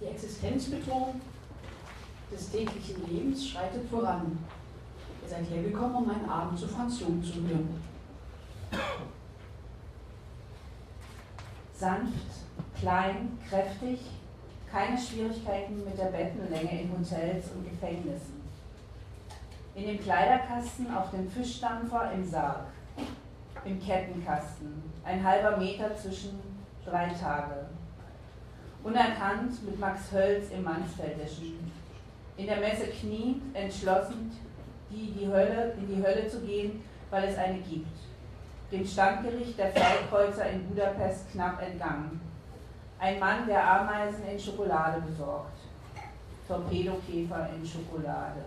Die Existenzbedrohung des täglichen Lebens schreitet voran. Ihr seid hergekommen, um einen Abend zu Franz Jung zu hören. Sanft, klein, kräftig, keine Schwierigkeiten mit der Bettenlänge in Hotels und Gefängnissen. In dem Kleiderkasten auf dem Fischdampfer im Sarg. Im Kettenkasten, ein halber Meter zwischen drei Tage. Unerkannt mit Max Hölz im Mansfeldischen. In der Messe kniet, entschlossen, die, die Hölle, in die Hölle zu gehen, weil es eine gibt. Dem Standgericht der Feldkreuzer in Budapest knapp entgangen. Ein Mann, der Ameisen in Schokolade besorgt. Torpedokäfer in Schokolade.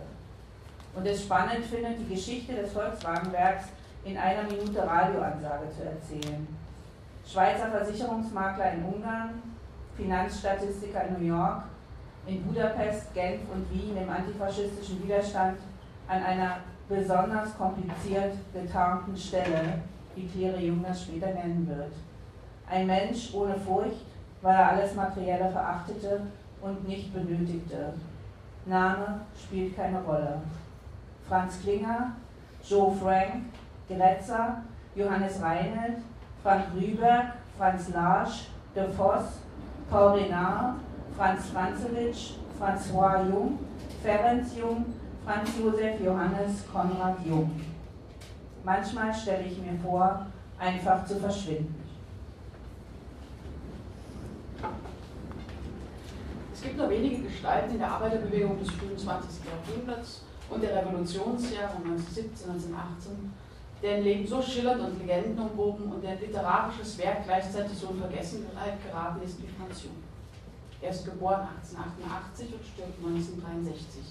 Und es spannend findet, die Geschichte des Volkswagenwerks in einer Minute Radioansage zu erzählen. Schweizer Versicherungsmakler in Ungarn, Finanzstatistiker in New York, in Budapest, Genf und Wien im antifaschistischen Widerstand an einer besonders kompliziert getarnten Stelle, wie Claire Jung das später nennen wird. Ein Mensch ohne Furcht, weil er alles Materielle verachtete und nicht benötigte. Name spielt keine Rolle. Franz Klinger, Joe Frank, Gretzer, Johannes Reinelt, Frank Rüberg, Franz Larsch, De Voss, Paul Renard, Franz Franzewitsch, François Jung, Ferenc Jung, Franz Josef Johannes Konrad Jung. Manchmal stelle ich mir vor, einfach zu verschwinden. Es gibt nur wenige Gestalten in der Arbeiterbewegung des frühen 20. Jahrhunderts und der Revolutionsjahre 1917, 1918, deren Leben so schillernd und Legenden umwoben und deren literarisches Werk gleichzeitig so in Vergessenheit geraten ist wie Franz Jung. Er ist geboren 1888 und stirbt 1963.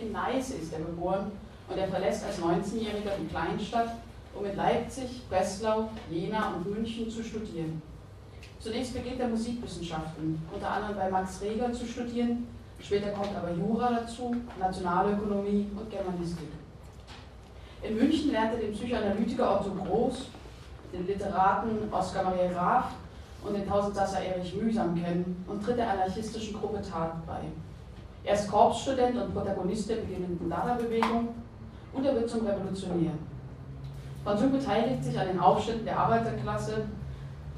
In Neiße ist er geboren und er verlässt als 19-Jähriger die Kleinstadt, um in Leipzig, Breslau, Jena und München zu studieren. Zunächst beginnt er Musikwissenschaften, unter anderem bei Max Reger zu studieren, später kommt aber Jura dazu, Nationalökonomie und Germanistik. In München lernt er den Psychoanalytiker Otto Groß, den Literaten Oskar Maria Graf und den Tausendsasser Erich Mühsam kennen und tritt der anarchistischen Gruppe Tat bei. Er ist Korpsstudent und Protagonist der beginnenden Dada-Bewegung und er wird zum Revolutionär. Franz Jung beteiligt sich an den Aufständen der Arbeiterklasse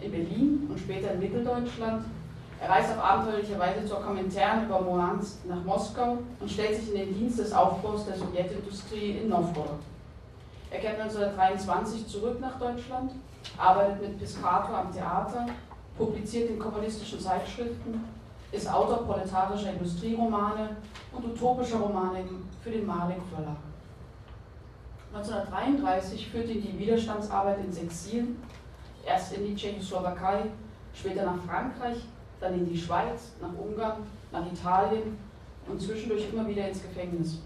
in Berlin und später in Mitteldeutschland. Er reist auf abenteuerliche Weise zur Komintern über Murmansk nach Moskau und stellt sich in den Dienst des Aufbaus der Sowjetindustrie in Novgorod. Er kehrt 1923 zurück nach Deutschland, arbeitet mit Piscator am Theater, publiziert in kommunistischen Zeitschriften, ist Autor proletarischer Industrieromane und utopischer Romane für den Malik Verlag. 1933 führt ihn die Widerstandsarbeit ins Exil, erst in die Tschechoslowakei, später nach Frankreich, dann in die Schweiz, nach Ungarn, nach Italien und zwischendurch immer wieder ins Gefängnis.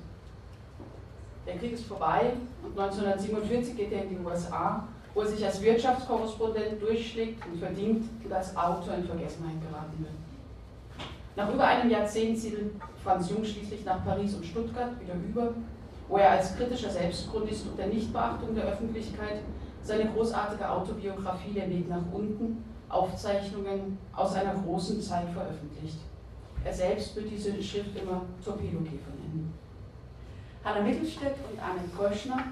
Der Krieg ist vorbei und 1947 geht er in die USA, wo er sich als Wirtschaftskorrespondent durchschlägt und verdient und als Autor in Vergessenheit geraten wird. Nach über einem Jahrzehnt zieht Franz Jung schließlich nach Paris und Stuttgart wieder über, wo er als kritischer Selbstchronist unter Nichtbeachtung der Öffentlichkeit seine großartige Autobiografie Der Weg nach unten, Aufzeichnungen aus einer großen Zeit veröffentlicht. Er selbst wird diese Schrift immer Torpedokäfer nennen. Hanna Mittelstädt und Arne Kröschner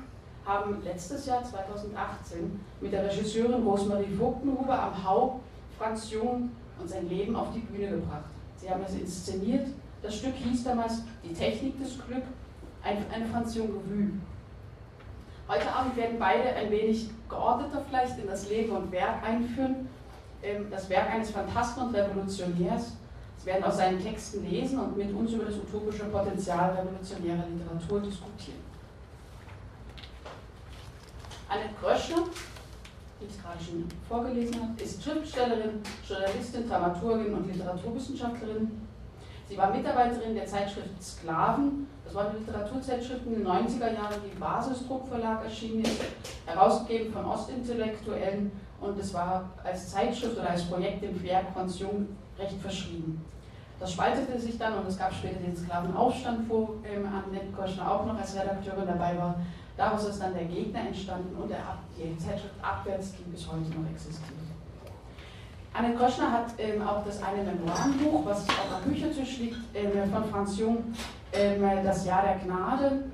haben letztes Jahr 2018 mit der Regisseurin Rosemarie Vogtenhuber am Hau Franz Jung und sein Leben auf die Bühne gebracht. Sie haben es inszeniert. Das Stück hieß damals Die Technik des Glück, eine Franz Jung Revue. Heute Abend werden beide ein wenig geordneter vielleicht in das Leben und Werk einführen. Ähm, das Werk eines Phantasten und Revolutionärs. Werden aus seinen Texten lesen und mit uns über das utopische Potenzial revolutionärer Literatur diskutieren. Annette Gröschner, die ich gerade schon vorgelesen habe, ist Schriftstellerin, Journalistin, Dramaturgin und Literaturwissenschaftlerin. Sie war Mitarbeiterin der Zeitschrift Sklaven, das war eine Literaturzeitschrift in den 90er Jahren, die im Basisdruckverlag erschienen ist, herausgegeben von Ostintellektuellen und es war als Zeitschrift oder als Projekt Werk von Jung recht verschrieben. Das spaltete sich dann und es gab später den Sklavenaufstand, wo ähm, Annette Koschner auch noch als Redakteurin dabei war. Daraus ist dann der Gegner entstanden und der, die Zeitschrift Abwärts, die bis heute noch existiert. Anne Koschner hat ähm, auch das eine Memoirenbuch, was auf dem Büchertisch liegt, ähm, von Franz Jung, ähm, Das Jahr der Gnade,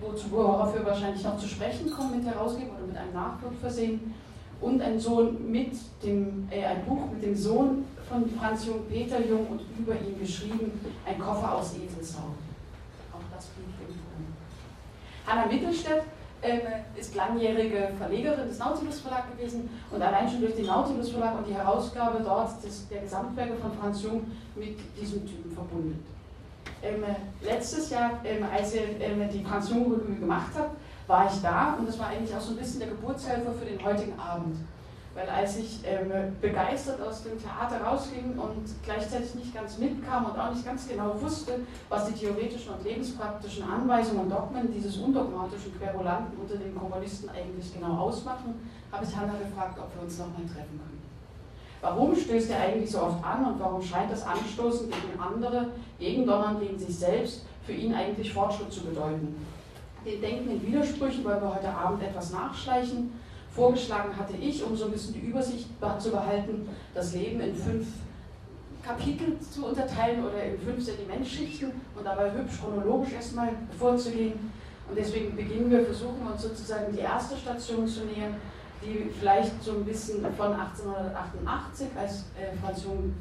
wozu worauf wir wahrscheinlich noch zu sprechen kommen mit Herausgeber oder mit einem Nachdruck versehen. Und ein Sohn mit dem, äh, ein Buch mit dem Sohn von Franz Jung, Peter Jung, und über ihn geschrieben, ein Koffer aus Eselshaut. Auch das liegt irgendwo. Hanna Mittelstädt ähm, ist langjährige Verlegerin des Nautilus Verlag gewesen und allein schon durch den Nautilus Verlag und die Herausgabe dort des, der Gesamtwerke von Franz Jung mit diesem Typen verbunden. Ähm, letztes Jahr, ähm, als er ähm, die Franz Jung Revue gemacht hat, war ich da und das war eigentlich auch so ein bisschen der Geburtshelfer für den heutigen Abend. Weil als ich ähm, begeistert aus dem Theater rausging und gleichzeitig nicht ganz mitkam und auch nicht ganz genau wusste, was die theoretischen und lebenspraktischen Anweisungen und Dogmen dieses undogmatischen Querulanten unter den Kommunisten eigentlich genau ausmachen, habe ich Hanna gefragt, ob wir uns nochmal treffen können. Warum stößt er eigentlich so oft an und warum scheint das Anstoßen gegen andere, gegen Donnern, gegen sich selbst, für ihn eigentlich Fortschritt zu bedeuten? Den Denken in Widersprüchen wollen wir heute Abend etwas nachschleichen Vorgeschlagen hatte ich, um so ein bisschen die Übersicht zu behalten, das Leben in fünf Kapitel zu unterteilen oder in fünf Sedimentschichten und dabei hübsch chronologisch erstmal vorzugehen. Und deswegen beginnen wir, versuchen uns sozusagen die erste Station zu nähern, die vielleicht so ein bisschen von 1888, als äh, Franz Jung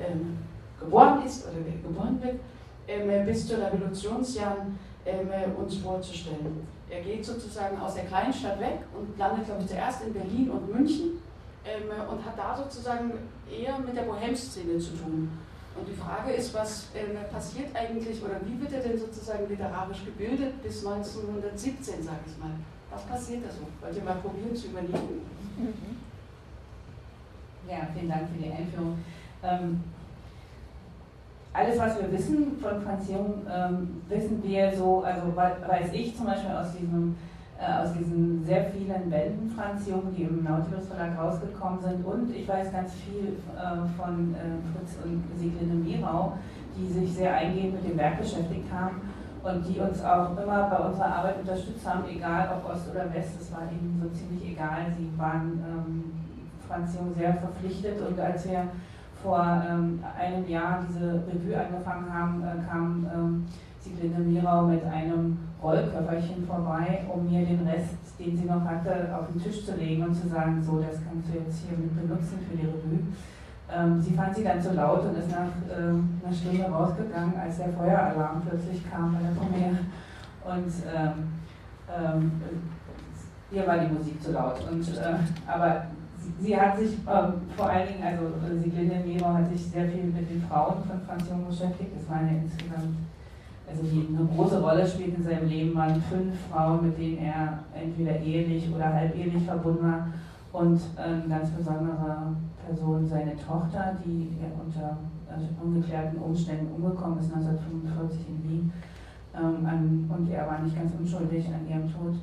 ähm, geboren ist oder geboren wird, bis zu Revolutionsjahren ähm, uns vorzustellen. Er geht sozusagen aus der kleinen Stadt weg und landet, glaube ich, zuerst in Berlin und München ähm, und hat da sozusagen eher mit der Bohem-Szene zu tun. Und die Frage ist, was ähm, passiert eigentlich oder wie wird er denn sozusagen literarisch gebildet bis 1917, sage ich mal? Was passiert da so? Wollt ihr mal probieren zu überlegen? Ja, vielen Dank für die Einführung. Ähm, alles, was wir wissen von Franz Jung, ähm, wissen wir so, also weiß ich zum Beispiel aus diesem äh, aus diesen sehr vielen Bänden Franz Jung, die im Nautilus Verlag rausgekommen sind. Und ich weiß ganz viel äh, von äh, Fritz und Sieglinde Mirau, die sich sehr eingehend mit dem Werk beschäftigt haben und die uns auch immer bei unserer Arbeit unterstützt haben, egal ob Ost oder West, das war ihnen so ziemlich egal. Sie waren ähm, Franz Jung sehr verpflichtet. Und als wir vor ähm, einem Jahr diese Revue angefangen haben, äh, kam ähm, Mirau mit einem Rollköfferchen vorbei, um mir den Rest, den sie noch hatte, auf den Tisch zu legen und zu sagen, so, das kannst du jetzt hier mit benutzen für die Revue. Ähm, sie fand sie dann zu laut und ist nach ähm, einer Stunde rausgegangen, als der Feueralarm plötzlich kam bei der Premiere. Und ähm, ähm ihr war die Musik zu laut. Und, äh, aber sie hat sich ähm, vor allen Dingen, also äh, Sieglinde Miro hat sich sehr viel mit den Frauen von Franz Jung beschäftigt. Das waren ja insgesamt, also die eine große Rolle spielt in seinem Leben, waren fünf Frauen, mit denen er entweder ehelich oder halbehelich verbunden war. Und eine ganz besondere Person, seine Tochter, die unter also ungeklärten Umständen umgekommen ist, 1945 in Wien. Ähm, und er war nicht ganz unschuldig an ihrem Tod.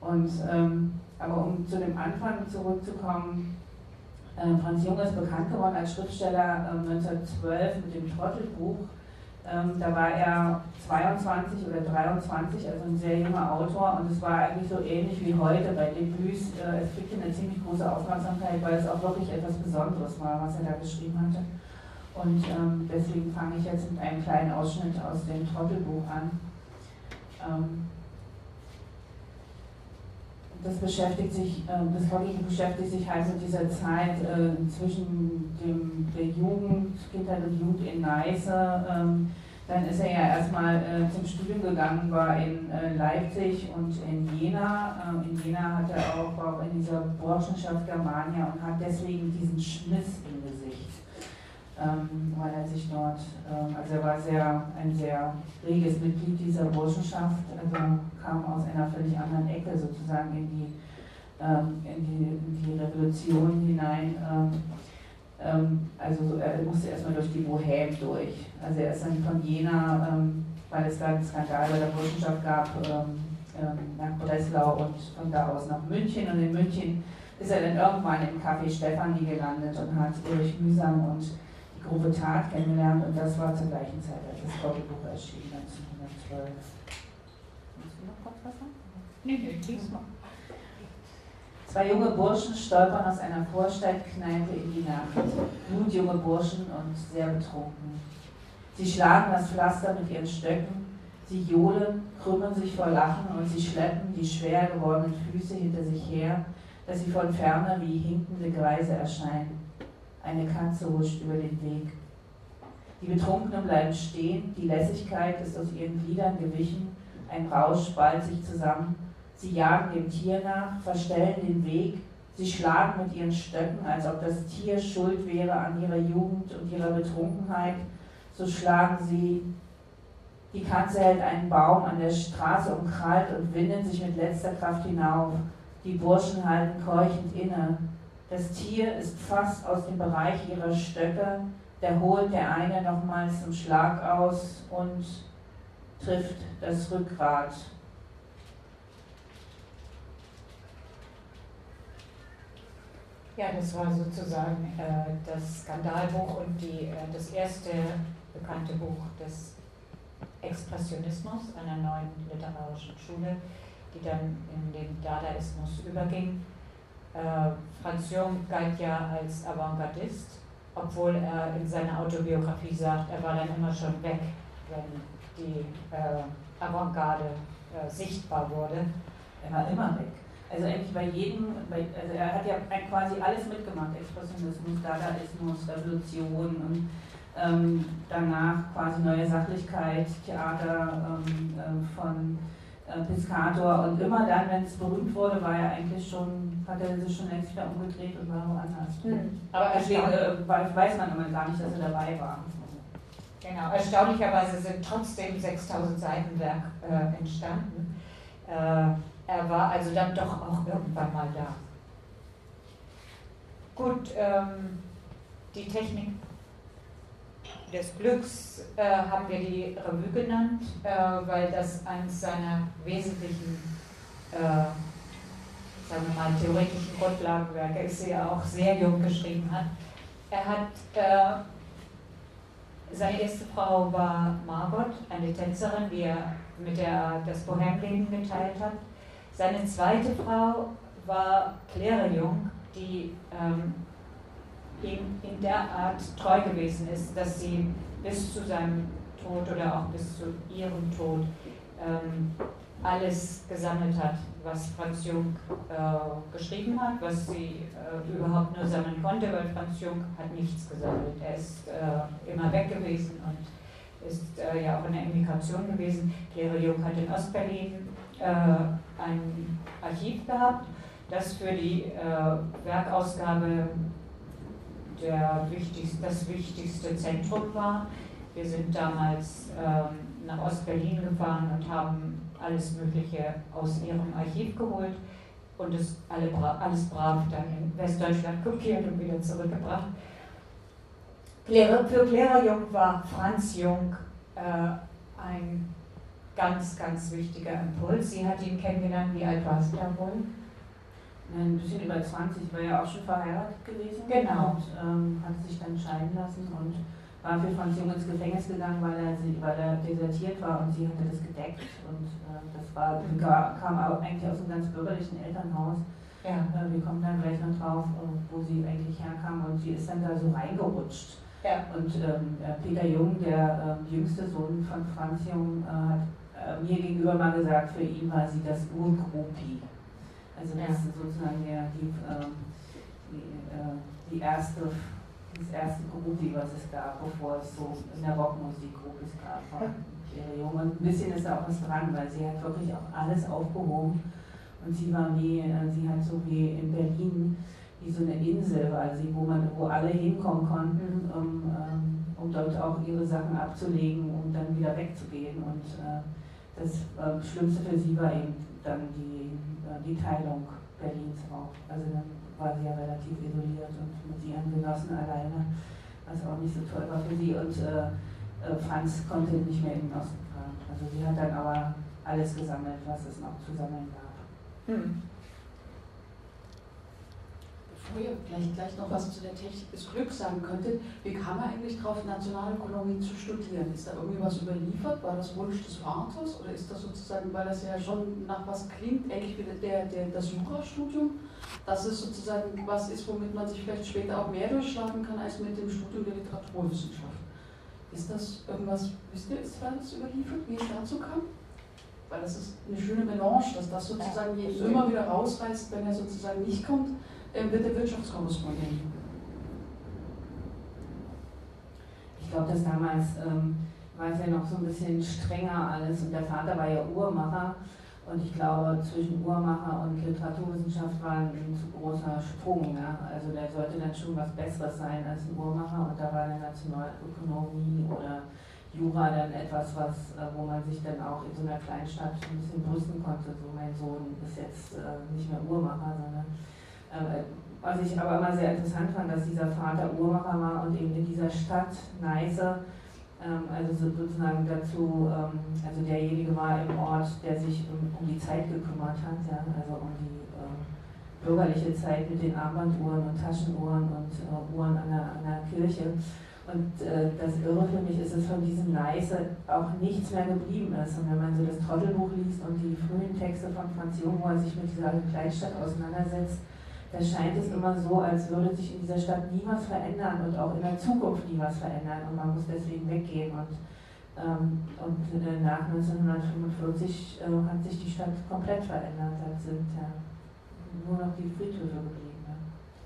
Und ähm, aber um zu dem Anfang zurückzukommen, äh, Franz Jung ist bekannt geworden als Schriftsteller äh, 1912 mit dem Trottelbuch. Ähm, da war er 22 oder 23, also ein sehr junger Autor und es war eigentlich so ähnlich wie heute bei Debüts. Äh, es kriegte eine ziemlich große Aufmerksamkeit, weil es auch wirklich etwas Besonderes war, was er da geschrieben hatte. Und ähm, deswegen fange ich jetzt mit einem kleinen Ausschnitt aus dem Trottelbuch an. Ähm, das beschäftigt sich, äh, das Hobby beschäftigt sich halt mit dieser Zeit äh, zwischen dem, der Jugend, Kindheit und Jugend in Neiße. Ähm, dann ist er ja erstmal äh, zum Studium gegangen, war in Leipzig und in Jena. Ähm, in Jena hat er auch, war auch in dieser Burschenschaft Germania und hat deswegen diesen Schmiss Gesicht ähm, weil er sich dort, ähm, also er war sehr, ein sehr reges Mitglied dieser Burschenschaft, also kam aus einer völlig anderen Ecke sozusagen in die, ähm, in die, in die Revolution hinein. Ähm, ähm, also er musste erstmal durch die Bohème durch. Also er ist dann von Jena, ähm, weil es da einen Skandal bei der Burschenschaft gab, nach Breslau und von da aus nach München. Und in München ist er dann irgendwann im Café Stefanie gelandet und hat durch mühsam und Gruppe Tat kennengelernt und das war zur gleichen Zeit, als das Wörterbuch erschien, 1912. Willst du noch kurz was sagen? Nee, nee, lies mal. Zwei junge Burschen stolpern aus einer Vorstadtkneipe in die Nacht. Blutjunge Burschen und sehr betrunken. Sie schlagen das Pflaster mit ihren Stöcken, sie johlen, krümmen sich vor Lachen und sie schleppen die schwer gewordenen Füße hinter sich her, dass sie von ferne wie hinkende Greise erscheinen. Eine Katze huscht über den Weg. Die Betrunkenen bleiben stehen, die Lässigkeit ist aus ihren Gliedern gewichen, ein Rausch ballt sich zusammen. Sie jagen dem Tier nach, verstellen den Weg, sie schlagen mit ihren Stöcken, als ob das Tier schuld wäre an ihrer Jugend und ihrer Betrunkenheit. So schlagen sie. Die Katze hält einen Baum an der Straße umkrallt und windet sich mit letzter Kraft hinauf. Die Burschen halten keuchend inne. Das Tier ist fast aus dem Bereich ihrer Stöcke. Da holt der eine nochmals zum Schlag aus und trifft das Rückgrat. Ja, das war sozusagen äh, das Skandalbuch und die, äh, das erste bekannte Buch des Expressionismus, einer neuen literarischen Schule, die dann in den Dadaismus überging. Äh, Franz Jung galt ja als Avantgardist, obwohl er in seiner Autobiografie sagt, er war dann immer schon weg, wenn die äh, Avantgarde äh, sichtbar wurde. Er war immer weg. Also eigentlich bei jedem, also er hat ja quasi alles mitgemacht, Expressionismus, Dadaismus, Revolution und ähm, danach quasi neue Sachlichkeit, Theater ähm, äh, von Piscator und immer dann, wenn es berühmt wurde, war er eigentlich schon, hat er sich schon längst wieder umgedreht und war woanders. Mhm. Aber deswegen äh, weiß man immer gar nicht, dass er dabei war. Genau, erstaunlicherweise sind trotzdem 6000 Seiten Werk äh, entstanden. Äh, er war also dann doch auch irgendwann mal da. Gut, ähm, die Technik des Glücks äh, haben wir die Revue genannt, äh, weil das eines seiner wesentlichen, äh, sagen wir mal, theoretischen Grundlagenwerke ist, die er auch sehr jung geschrieben hat. Er hat, äh, seine erste Frau war Margot, eine Tänzerin, die er, mit der er das Bohemleben geteilt hat. Seine zweite Frau war Claire Jung, die ähm, ihm in der Art treu gewesen ist, dass sie bis zu seinem Tod oder auch bis zu ihrem Tod ähm, alles gesammelt hat, was Franz Jung äh, geschrieben hat, was sie äh, überhaupt nur sammeln konnte, weil Franz Jung hat nichts gesammelt. Er ist äh, immer weg gewesen und ist äh, ja auch in der Emigration gewesen. Claire Jung hat in Ostberlin äh, ein Archiv gehabt, das für die äh, Werkausgabe der wichtigste, das wichtigste Zentrum war. Wir sind damals ähm, nach Ostberlin gefahren und haben alles Mögliche aus ihrem Archiv geholt und es alle, alles brav dann in Westdeutschland kopiert und wieder zurückgebracht. Für Clara Jung war Franz Jung äh, ein ganz, ganz wichtiger Impuls. Sie hat ihn kennengelernt. Wie alt war sie da wohl? Ein bisschen über 20, war ja auch schon verheiratet gewesen. Genau. Und ähm, hat sich dann scheiden lassen und war für Franz Jung ins Gefängnis gegangen, weil er, sie, weil er desertiert war und sie hatte das gedeckt. Und äh, das war, mhm. kam auch eigentlich aus einem ganz bürgerlichen Elternhaus. Ja. Äh, wir kommen dann gleich noch drauf, äh, wo sie eigentlich herkam und sie ist dann da so reingerutscht. Ja. Und ähm, Peter Jung, der äh, jüngste Sohn von Franz Jung, äh, hat äh, mir gegenüber mal gesagt, für ihn war sie das Urgropi. Also das ist sozusagen der, die, äh, die, äh, die erste, das erste Groupie, was es gab, bevor es so in der Rockmusik Groupies gab. Und ein bisschen ist da auch was dran, weil sie hat wirklich auch alles aufgehoben. Und sie war wie, äh, sie hat so wie in Berlin, wie so eine Insel war sie, wo man, wo alle hinkommen konnten, um, ähm, um dort auch ihre Sachen abzulegen und um dann wieder wegzugehen. Und äh, das äh, Schlimmste für sie war eben dann die die Teilung Berlins auch. Also dann war sie ja relativ isoliert und mit ihren Genossen alleine, was auch nicht so toll war für sie. Und äh, äh, Franz konnte nicht mehr in den Osten fahren. Also sie hat dann aber alles gesammelt, was es noch zu sammeln gab. Hm. Bevor ihr vielleicht gleich noch was zu der Technik des Glücks sagen könntet, wie kam er eigentlich drauf, Nationalökonomie zu studieren? Ist da irgendwie was überliefert? War das Wunsch des Vaters? Oder ist das sozusagen, weil das ja schon nach was klingt, ähnlich wie der, der, das Jurastudium, dass es sozusagen was ist, womit man sich vielleicht später auch mehr durchschlagen kann als mit dem Studium der Literaturwissenschaft? Ist das irgendwas, wisst ihr, ist das überliefert, wie es dazu kam? Weil das ist eine schöne Melange, dass das sozusagen jeden immer wieder rausreißt, wenn er sozusagen nicht kommt, wird der Wirtschaftskorrespondent. Ich glaube, dass damals ähm, war es ja noch so ein bisschen strenger alles und der Vater war ja Uhrmacher und ich glaube, zwischen Uhrmacher und Literaturwissenschaft war ein zu großer Sprung. Ja? Also der sollte dann schon was Besseres sein als ein Uhrmacher und da war eine Nationalökonomie oder Jura dann etwas, was, äh, wo man sich dann auch in so einer Kleinstadt ein bisschen brüsten konnte. So, mein Sohn ist jetzt äh, nicht mehr Uhrmacher, sondern was ich aber immer sehr interessant fand, dass dieser Vater Uhrmacher war und eben in dieser Stadt Neiße, ähm, also sozusagen dazu, ähm, also derjenige war im Ort, der sich um, die Zeit gekümmert hat, also um die äh, bürgerliche Zeit mit den Armbanduhren und Taschenuhren und äh, Uhren an der, an der Kirche. Und äh, das Irre für mich ist, dass von diesem Neiße auch nichts mehr geblieben ist. Und wenn man so das Trottelbuch liest und die frühen Texte von Franz Jung, wo er sich mit dieser Kleinstadt auseinandersetzt, da scheint es immer so, als würde sich in dieser Stadt nie was verändern und auch in der Zukunft nie was verändern. Und man muss deswegen weggehen. Und, ähm, und äh, nach 1945 äh, hat sich die Stadt komplett verändert. Da sind ja nur noch die Friedhöfe geblieben. Ne?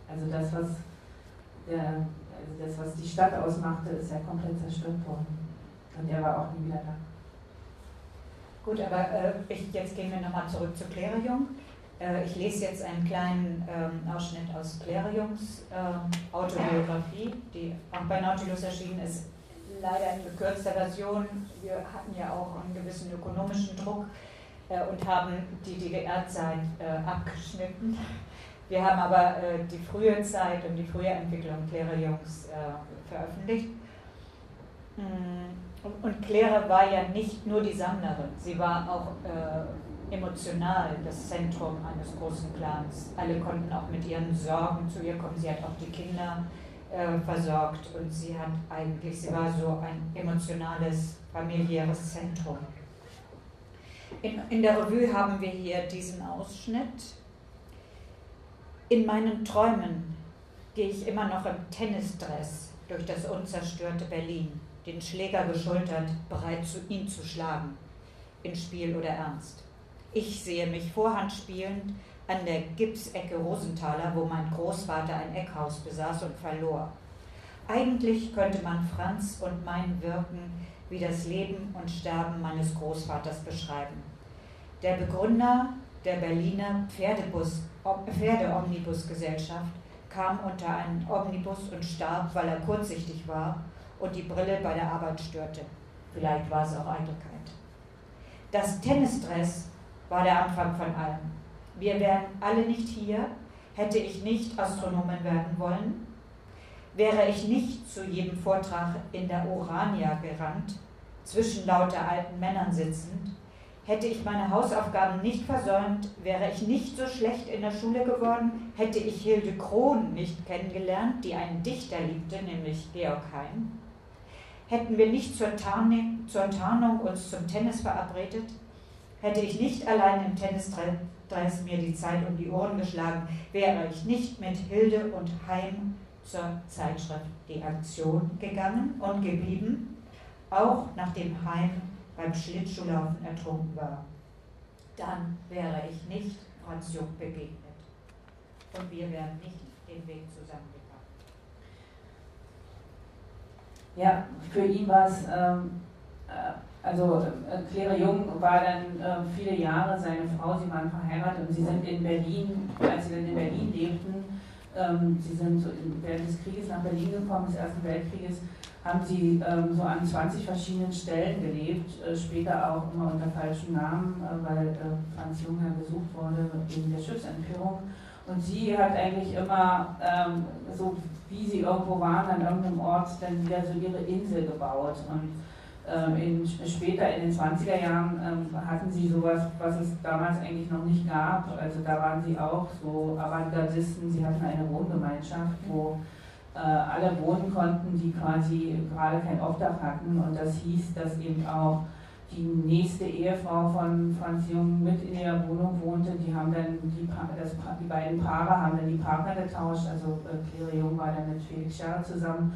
Also das, was der also das, was die Stadt ausmachte, ist ja komplett zerstört worden. Und er war auch nie wieder da. Gut, aber äh, jetzt gehen wir nochmal zurück zu Claire. Äh, ich lese jetzt einen kleinen ähm, Ausschnitt aus Claire Jungs äh, Autobiografie, die auch bei Nautilus erschienen ist. Leider in gekürzter Version. Wir hatten ja auch einen gewissen ökonomischen Druck äh, und haben die DDR-Zeit äh, abgeschnitten. Wir haben aber die frühe Zeit und die frühe Entwicklung Claire Jungs äh, veröffentlicht. Mm, und Claire war ja nicht nur die Sammlerin, sie war auch emotional das Zentrum eines großen Clans. Alle konnten auch mit ihren Sorgen zu ihr kommen. Sie hat auch die Kinder äh, versorgt und sie hat eigentlich, sie war so ein emotionales, familiäres Zentrum. In, in der Revue haben wir hier diesen Ausschnitt in meinen Träumen gehe ich immer noch im Tennisdress durch das unzerstörte Berlin, den Schläger geschultert, bereit, ihn zu schlagen, in Spiel oder Ernst. Ich sehe mich Vorhand spielend an der Gipsecke Rosenthaler, wo mein Großvater ein Eckhaus besaß und verlor. Eigentlich könnte man Franz und mein Wirken wie das Leben und Sterben meines Großvaters beschreiben. Der Begründer der Berliner Pferdebus Pferdeomnibusgesellschaft kam unter einen Omnibus und starb, weil er kurzsichtig war und die Brille bei der Arbeit störte. Vielleicht war es auch Eitelkeit. Das Tennisdress war der Anfang von allem. Wir wären alle nicht hier, hätte ich nicht Astronomen werden wollen, wäre ich nicht zu jedem Vortrag in der Orania gerannt, zwischen lauter alten Männern sitzend, Hätte ich meine Hausaufgaben nicht versäumt, wäre ich nicht so schlecht in der Schule geworden, hätte ich Hilde Krohn nicht kennengelernt, die einen Dichter liebte, nämlich Georg Heim. Hätten wir nicht zur, Tarning, zur Tarnung uns zum Tennis verabredet, hätte ich nicht allein im Tennisdress mir die Zeit um die Ohren geschlagen, wäre ich nicht mit Hilde und Heim zur Zeitschrift Die Aktion gegangen und geblieben, auch nachdem Heim beim Schlittschuhlaufen ertrunken war. Dann wäre ich nicht Franz Jung begegnet. Und wir wären nicht den Weg zusammengegangen. Ja, für ihn war es, ähm, äh, also äh, Claire Jung war dann äh, viele Jahre seine Frau, sie waren verheiratet und sie sind in Berlin, als sie dann in Berlin lebten, ähm, sie sind so während des Krieges nach Berlin gekommen, des Ersten Weltkrieges, haben sie ähm, so an 20 verschiedenen Stellen gelebt, äh, später auch immer unter falschen Namen, äh, weil äh, Franz Junger gesucht wurde wegen der Schiffsentführung. Und sie hat eigentlich immer, ähm, so wie sie irgendwo waren, an irgendeinem Ort dann wieder so ihre Insel gebaut. Und in, später in den 20er Jahren ähm, hatten sie sowas, was es damals eigentlich noch nicht gab. Also da waren sie auch so Avantgardisten, sie hatten eine Wohngemeinschaft, wo äh, alle wohnen konnten, die quasi gerade kein Obdach hatten. Und das hieß, dass eben auch die nächste Ehefrau von Franz Jung mit in ihrer Wohnung wohnte. Die haben dann die, das, die beiden Paare haben dann die Partner getauscht. Also äh, Claire Jung war dann mit Felix Scherr zusammen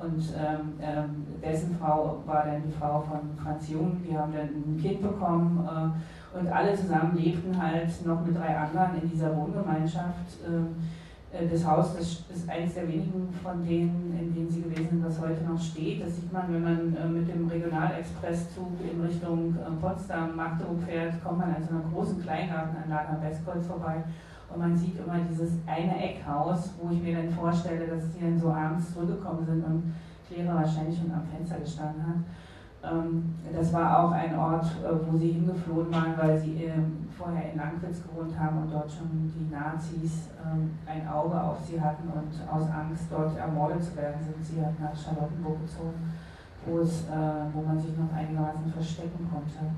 und ähm, ähm, dessen Frau war dann die Frau von Franz Jung, die haben dann ein Kind bekommen äh, und alle zusammen lebten halt noch mit drei anderen in dieser Wohngemeinschaft. Äh, das Haus das ist eines der wenigen von denen, in denen sie gewesen sind, was heute noch steht. Das sieht man, wenn man äh, mit dem Regionalexpresszug in Richtung äh, Potsdam, Magdeburg fährt, kommt man an so einer großen Kleingartenanlage am Westkreuz vorbei und man sieht immer dieses eine Eckhaus, wo ich mir dann vorstelle, dass die dann so abends zurückgekommen sind und Claire wahrscheinlich schon am Fenster gestanden hat. Ähm, das war auch ein Ort, äh, wo sie hingeflohen waren, weil sie ähm, vorher in Langwitz gewohnt haben und dort schon die Nazis ähm, ein Auge auf sie hatten und aus Angst, dort ermordet zu werden, sind sie halt nach Charlottenburg gezogen, wo, es, äh, wo man sich noch einigermaßen verstecken konnte.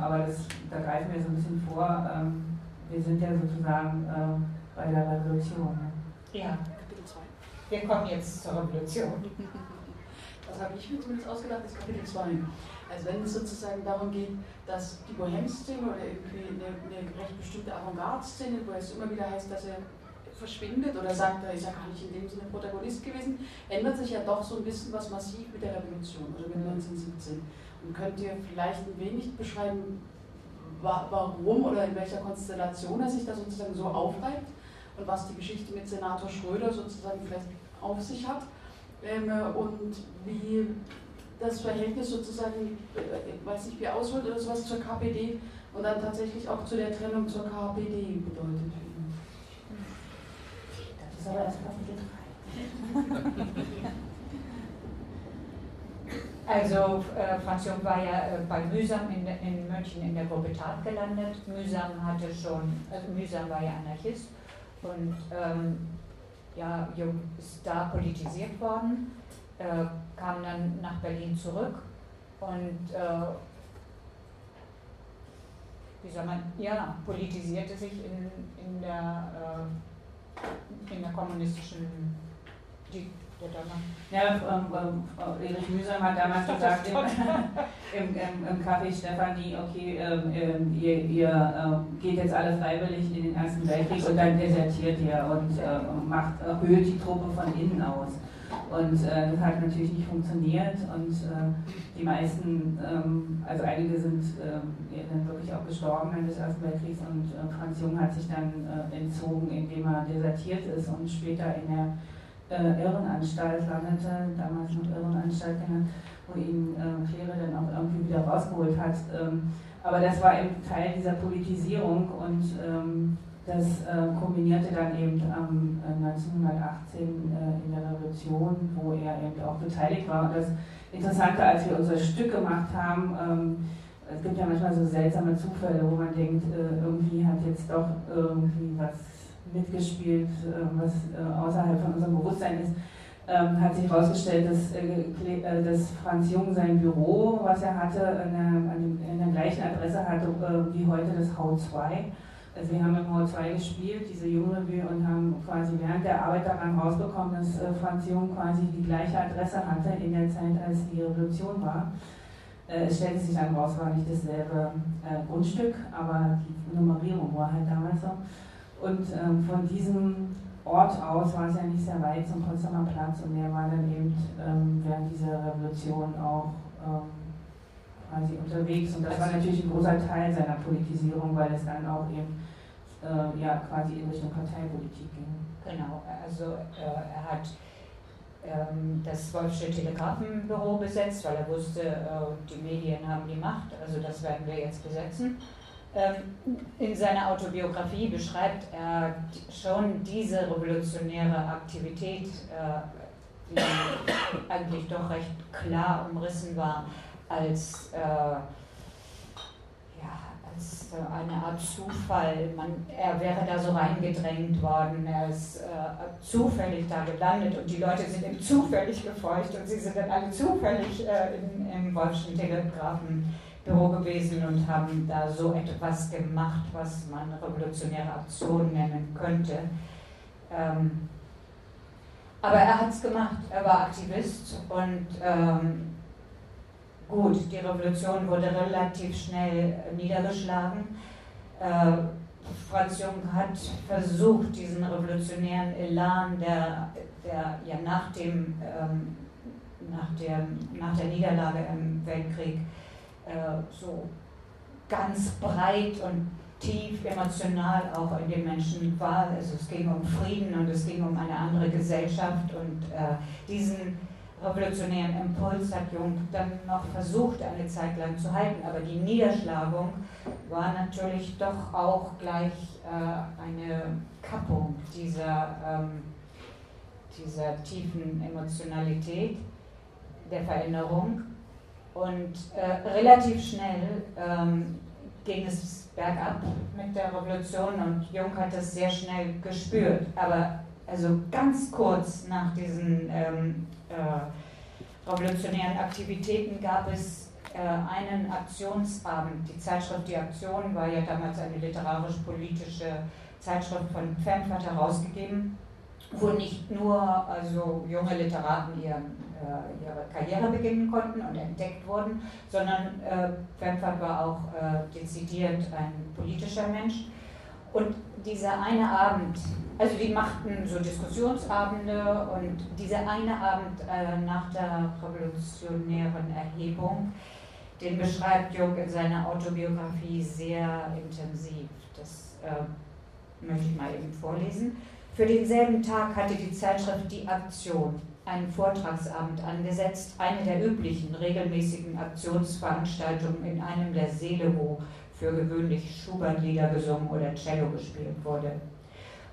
Aber das, da greifen wir so ein bisschen vor wir sind ja sozusagen äh, bei der Revolution. Ne? Ja. Kapitel 2. Wir kommen jetzt zur Revolution. Das habe ich mir zumindest ausgedacht, das Kapitel 2. Also wenn es sozusagen darum geht, dass die Bohem-Szene oder irgendwie eine, eine recht bestimmte Avantgarde-Szene, wo es immer wieder heißt, dass er verschwindet oder sagt, er ist ja gar nicht in dem Sinne Protagonist gewesen, ändert sich ja doch so ein bisschen was massiv mit der Revolution oder mit 1917. Und könnt ihr vielleicht ein wenig beschreiben, warum oder in welcher Konstellation er sich da sozusagen so aufreibt und was die Geschichte mit Senator Schröder sozusagen vielleicht auf sich hat ähm, und wie das Verhältnis sozusagen, äh, ich weiß nicht, wie ausholt oder sowas zur KPD und dann tatsächlich auch zu der Trennung zur KPD bedeutet. Das ist aber erst Kapitel 3. Also äh, Franz Jung war ja äh, bei Mühsam in, in München in der Gruppe Tat gelandet. Mühsam hatte schon, also Mühsam war ja Anarchist und ähm, ja, Jung ist da politisiert worden, äh, kam dann nach Berlin zurück und äh, wie soll man, ja, politisierte sich in, in, der, äh, in der kommunistischen die, ja, ähm, ähm, Erich Mühsam hat damals gesagt im, im, im, Café Stefanie, okay, ähm, ähm ihr, ihr äh, geht jetzt alle freiwillig in den Ersten Weltkrieg und dann desertiert ihr und äh, macht, erhöht die Truppe von innen aus. Und äh, das hat natürlich nicht funktioniert und äh, die meisten, ähm, also einige sind äh, dann wirklich auch gestorben während des Ersten Weltkriegs und äh, Franz Jung hat sich dann äh, entzogen, indem er desertiert ist und später in der äh, Irrenanstalt landete, damals noch Irrenanstalt genannt, wo ihn äh, Claire dann auch irgendwie wieder rausgeholt hat. Ähm, aber das war eben Teil dieser Politisierung und ähm, das äh, kombinierte dann eben ähm, 1918 äh, in der Revolution, wo er eben auch beteiligt war. Und das Interessante, als wir unser Stück gemacht haben, ähm, es gibt ja manchmal so seltsame Zufälle, wo man denkt, äh, irgendwie hat jetzt doch irgendwie was mitgespielt, äh, was äh, außerhalb von unserem Bewusstsein ist, ähm, hat sich herausgestellt, dass, äh, dass Franz Jung sein Büro, was er hatte, in der, in der gleichen Adresse hatte wie heute das H2. Also wir haben im H2 gespielt, diese Jungrevue, und haben quasi während der Arbeit daran rausbekommen, dass Franz Jung quasi die gleiche Adresse hatte in der Zeit, als die Revolution war. Es stellte sich dann raus, war nicht dasselbe Grundstück, aber die Nummerierung war halt damals so. Und ähm, von diesem Ort aus war es ja nicht sehr weit zum Potsdamer Platz und er war dann eben ähm, während dieser Revolution auch ähm, quasi unterwegs. Und das war natürlich ein großer Teil seiner Politisierung, weil es dann auch eben äh, ja, quasi in Richtung Parteipolitik ging. Genau, also äh, er hat ähm, das Wolfsche Telegrafenbüro besetzt, weil er wusste, äh, die Medien haben die Macht, also das werden wir jetzt besetzen. Ähm, in seiner Autobiografie beschreibt er schon diese revolutionäre Aktivität, äh, die eigentlich doch recht klar umrissen war, als, äh, ja, als eine Art Zufall. Man, er wäre da so reingedrängt worden, er ist äh, zufällig da gelandet und die Leute sind ihm zufällig gefolgt und sie sind dann alle zufällig äh, im, Wolfschen Telegrafenbüro gewesen und haben da so etwas gemacht, was man revolutionäre Aktion nennen könnte. Ähm, aber er hat es gemacht, er war Aktivist und ähm, gut, die Revolution wurde relativ schnell niedergeschlagen. Äh, Franz Jung hat versucht, diesen revolutionären Elan, der, der ja nach, dem, ähm, nach, der, nach der Niederlage im Weltkrieg äh, so ganz breit und tief emotional auch in den Menschen war. Also es ging um Frieden und es ging um eine andere Gesellschaft und äh, diesen revolutionären Impuls hat Jung dann noch versucht, eine Zeit lang zu halten. Aber die Niederschlagung war natürlich doch auch gleich äh, eine Kappung dieser, ähm, dieser tiefen Emotionalität der Veränderung. Und äh, relativ schnell ähm, ging es bergab mit der Revolution und Jung hat das sehr schnell gespürt. Aber also ganz kurz nach diesen ähm, äh, revolutionären Aktivitäten gab es äh, einen Aktionsabend. Die Zeitschrift Die Aktion war ja damals eine literarisch-politische Zeitschrift von Pfemfert herausgegeben, wo nicht nur also junge Literaten ihren ihre Karriere beginnen konnten und entdeckt wurden, sondern äh, Pfemfert war auch äh, dezidiert ein politischer Mensch. Und dieser eine Abend, also die machten so Diskussionsabende und dieser eine Abend äh, nach der revolutionären Erhebung, den beschreibt Jung in seiner Autobiografie sehr intensiv. Das äh, möchte ich mal eben vorlesen. Für denselben Tag hatte die Zeitschrift Die Aktion einen Vortragsabend angesetzt, eine der üblichen regelmäßigen Aktionsveranstaltungen in einem der Seele, wo für gewöhnlich Schubert-Lieder gesungen oder Cello gespielt wurde.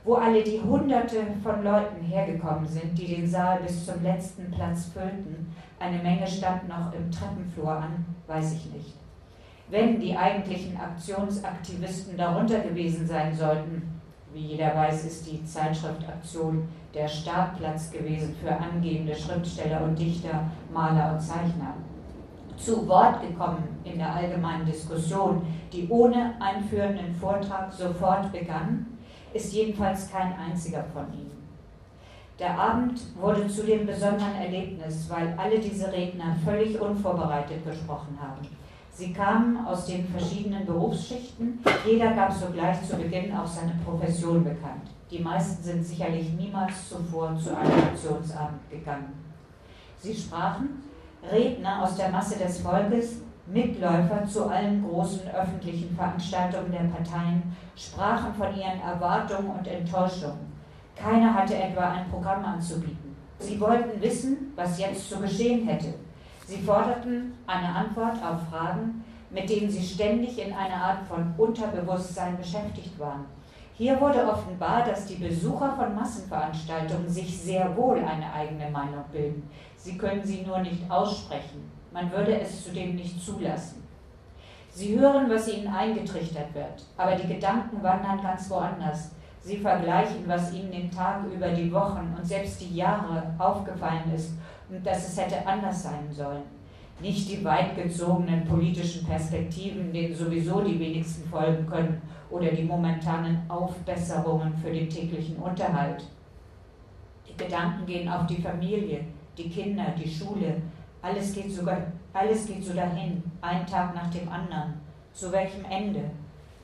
Wo alle die Hunderte von Leuten hergekommen sind, die den Saal bis zum letzten Platz füllten, eine Menge stand noch im Treppenflur an, weiß ich nicht. Wenn die eigentlichen Aktionsaktivisten darunter gewesen sein sollten, wie jeder weiß, ist die Zeitschrift Aktion der Startplatz gewesen für angehende Schriftsteller und Dichter, Maler und Zeichner. Zu Wort gekommen in der allgemeinen Diskussion, die ohne einführenden Vortrag sofort begann, ist jedenfalls kein einziger von ihnen. Der Abend wurde zu dem besonderen Erlebnis, weil alle diese Redner völlig unvorbereitet gesprochen haben. Sie kamen aus den verschiedenen Berufsschichten, jeder gab sogleich zu Beginn auch seine Profession bekannt. Die meisten sind sicherlich niemals zuvor zu einem Aktionsabend gegangen. Sie sprachen, Redner aus der Masse des Volkes, Mitläufer zu allen großen öffentlichen Veranstaltungen der Parteien, sprachen von ihren Erwartungen und Enttäuschungen. Keiner hatte etwa ein Programm anzubieten. Sie wollten wissen, was jetzt zu geschehen hätte. Sie forderten eine Antwort auf Fragen, mit denen sie ständig in einer Art von Unterbewusstsein beschäftigt waren. Hier wurde offenbar, dass die Besucher von Massenveranstaltungen sich sehr wohl eine eigene Meinung bilden. Sie können sie nur nicht aussprechen. Man würde es zudem nicht zulassen. Sie hören, was ihnen eingetrichtert wird, aber die Gedanken wandern ganz woanders. Sie vergleichen, was ihnen den Tag über die Wochen und selbst die Jahre aufgefallen ist dass es hätte anders sein sollen. Nicht die weit gezogenen politischen Perspektiven, denen sowieso die wenigsten folgen können, oder die momentanen Aufbesserungen für den täglichen Unterhalt. Die Gedanken gehen auf die Familie, die Kinder, die Schule. Alles geht, sogar, alles geht so dahin, ein Tag nach dem anderen. Zu welchem Ende?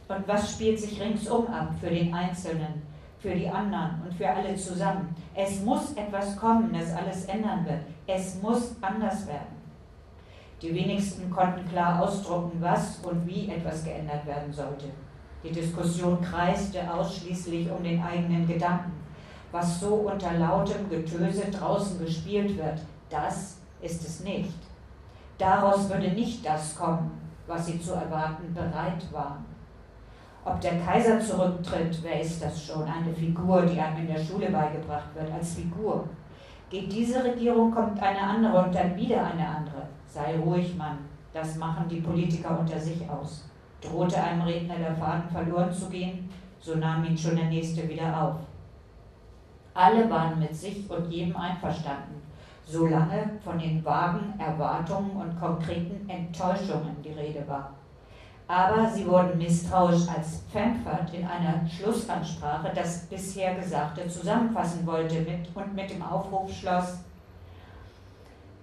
Und was spielt sich ringsum ab für den Einzelnen, für die anderen und für alle zusammen? Es muss etwas kommen, das alles ändern wird. Es muss anders werden. Die wenigsten konnten klar ausdrucken, was und wie etwas geändert werden sollte. Die Diskussion kreiste ausschließlich um den eigenen Gedanken. Was so unter lautem Getöse draußen gespielt wird, das ist es nicht. Daraus würde nicht das kommen, was sie zu erwarten bereit waren. Ob der Kaiser zurücktritt, wer ist das schon? Eine Figur, die einem in der Schule beigebracht wird, als Figur. Geht diese Regierung, kommt eine andere und dann wieder eine andere. Sei ruhig, Mann. Das machen die Politiker unter sich aus. Drohte einem Redner der Faden verloren zu gehen, so nahm ihn schon der nächste wieder auf. Alle waren mit sich und jedem einverstanden, solange von den vagen Erwartungen und konkreten Enttäuschungen die Rede war. Aber sie wurden misstrauisch, als Pfemfert in einer Schlussansprache das bisher Gesagte zusammenfassen wollte mit, und mit dem Aufruf schloss,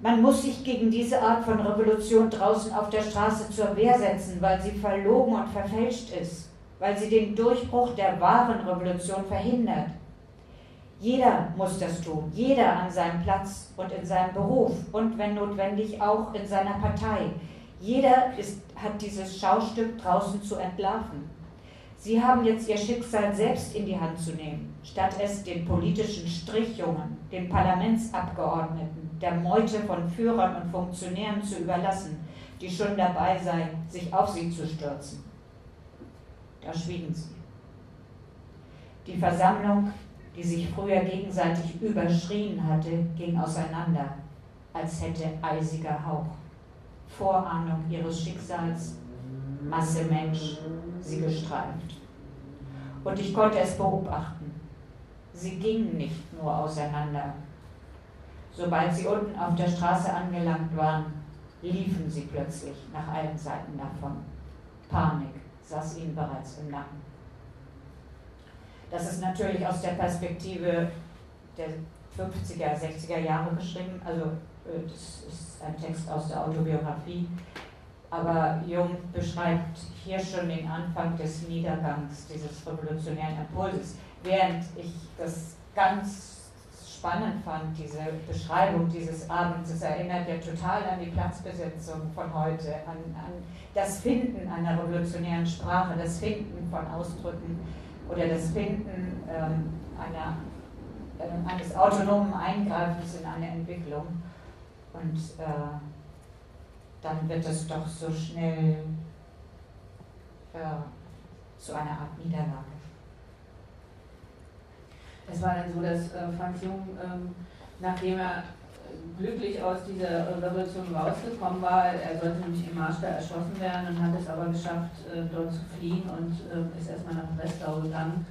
man muss sich gegen diese Art von Revolution draußen auf der Straße zur Wehr setzen, weil sie verlogen und verfälscht ist, weil sie den Durchbruch der wahren Revolution verhindert. Jeder muss das tun, jeder an seinem Platz und in seinem Beruf und wenn notwendig auch in seiner Partei. Jeder ist, hat dieses Schaustück draußen zu entlarven. Sie haben jetzt ihr Schicksal selbst in die Hand zu nehmen, statt es den politischen Strichjungen, den Parlamentsabgeordneten, der Meute von Führern und Funktionären zu überlassen, die schon dabei seien, sich auf sie zu stürzen. Da schwiegen sie. Die Versammlung, die sich früher gegenseitig überschrien hatte, ging auseinander, als hätte eisiger Hauch. Vorahnung ihres Schicksals, Masse Mensch, sie gestreift. Und ich konnte es beobachten. Sie gingen nicht nur auseinander, Sobald sie unten auf der Straße angelangt waren, liefen sie plötzlich nach allen Seiten davon. Panik saß ihnen bereits im Nacken. Das ist natürlich aus der Perspektive der 50er, 60er Jahre geschrieben. Also das ist ein Text aus der Autobiografie. Aber Jung beschreibt hier schon den Anfang des Niedergangs dieses revolutionären Impulses, während ich das ganz spannend fand, diese Beschreibung dieses Abends. Es erinnert ja total an die Platzbesetzung von heute, an, an das Finden einer revolutionären Sprache, das Finden von Ausdrücken oder das Finden ähm, einer, äh, eines autonomen Eingreifens in eine Entwicklung. Und äh, dann wird es doch so schnell äh, zu einer Art Niederlage. Es war dann so, dass äh, Franz Jung, ähm, nachdem er äh, glücklich aus dieser Revolution rausgekommen war, er sollte nämlich im Marsch da erschossen werden und hat es aber geschafft, äh, dort zu fliehen und äh, ist erstmal nach Breslau gegangen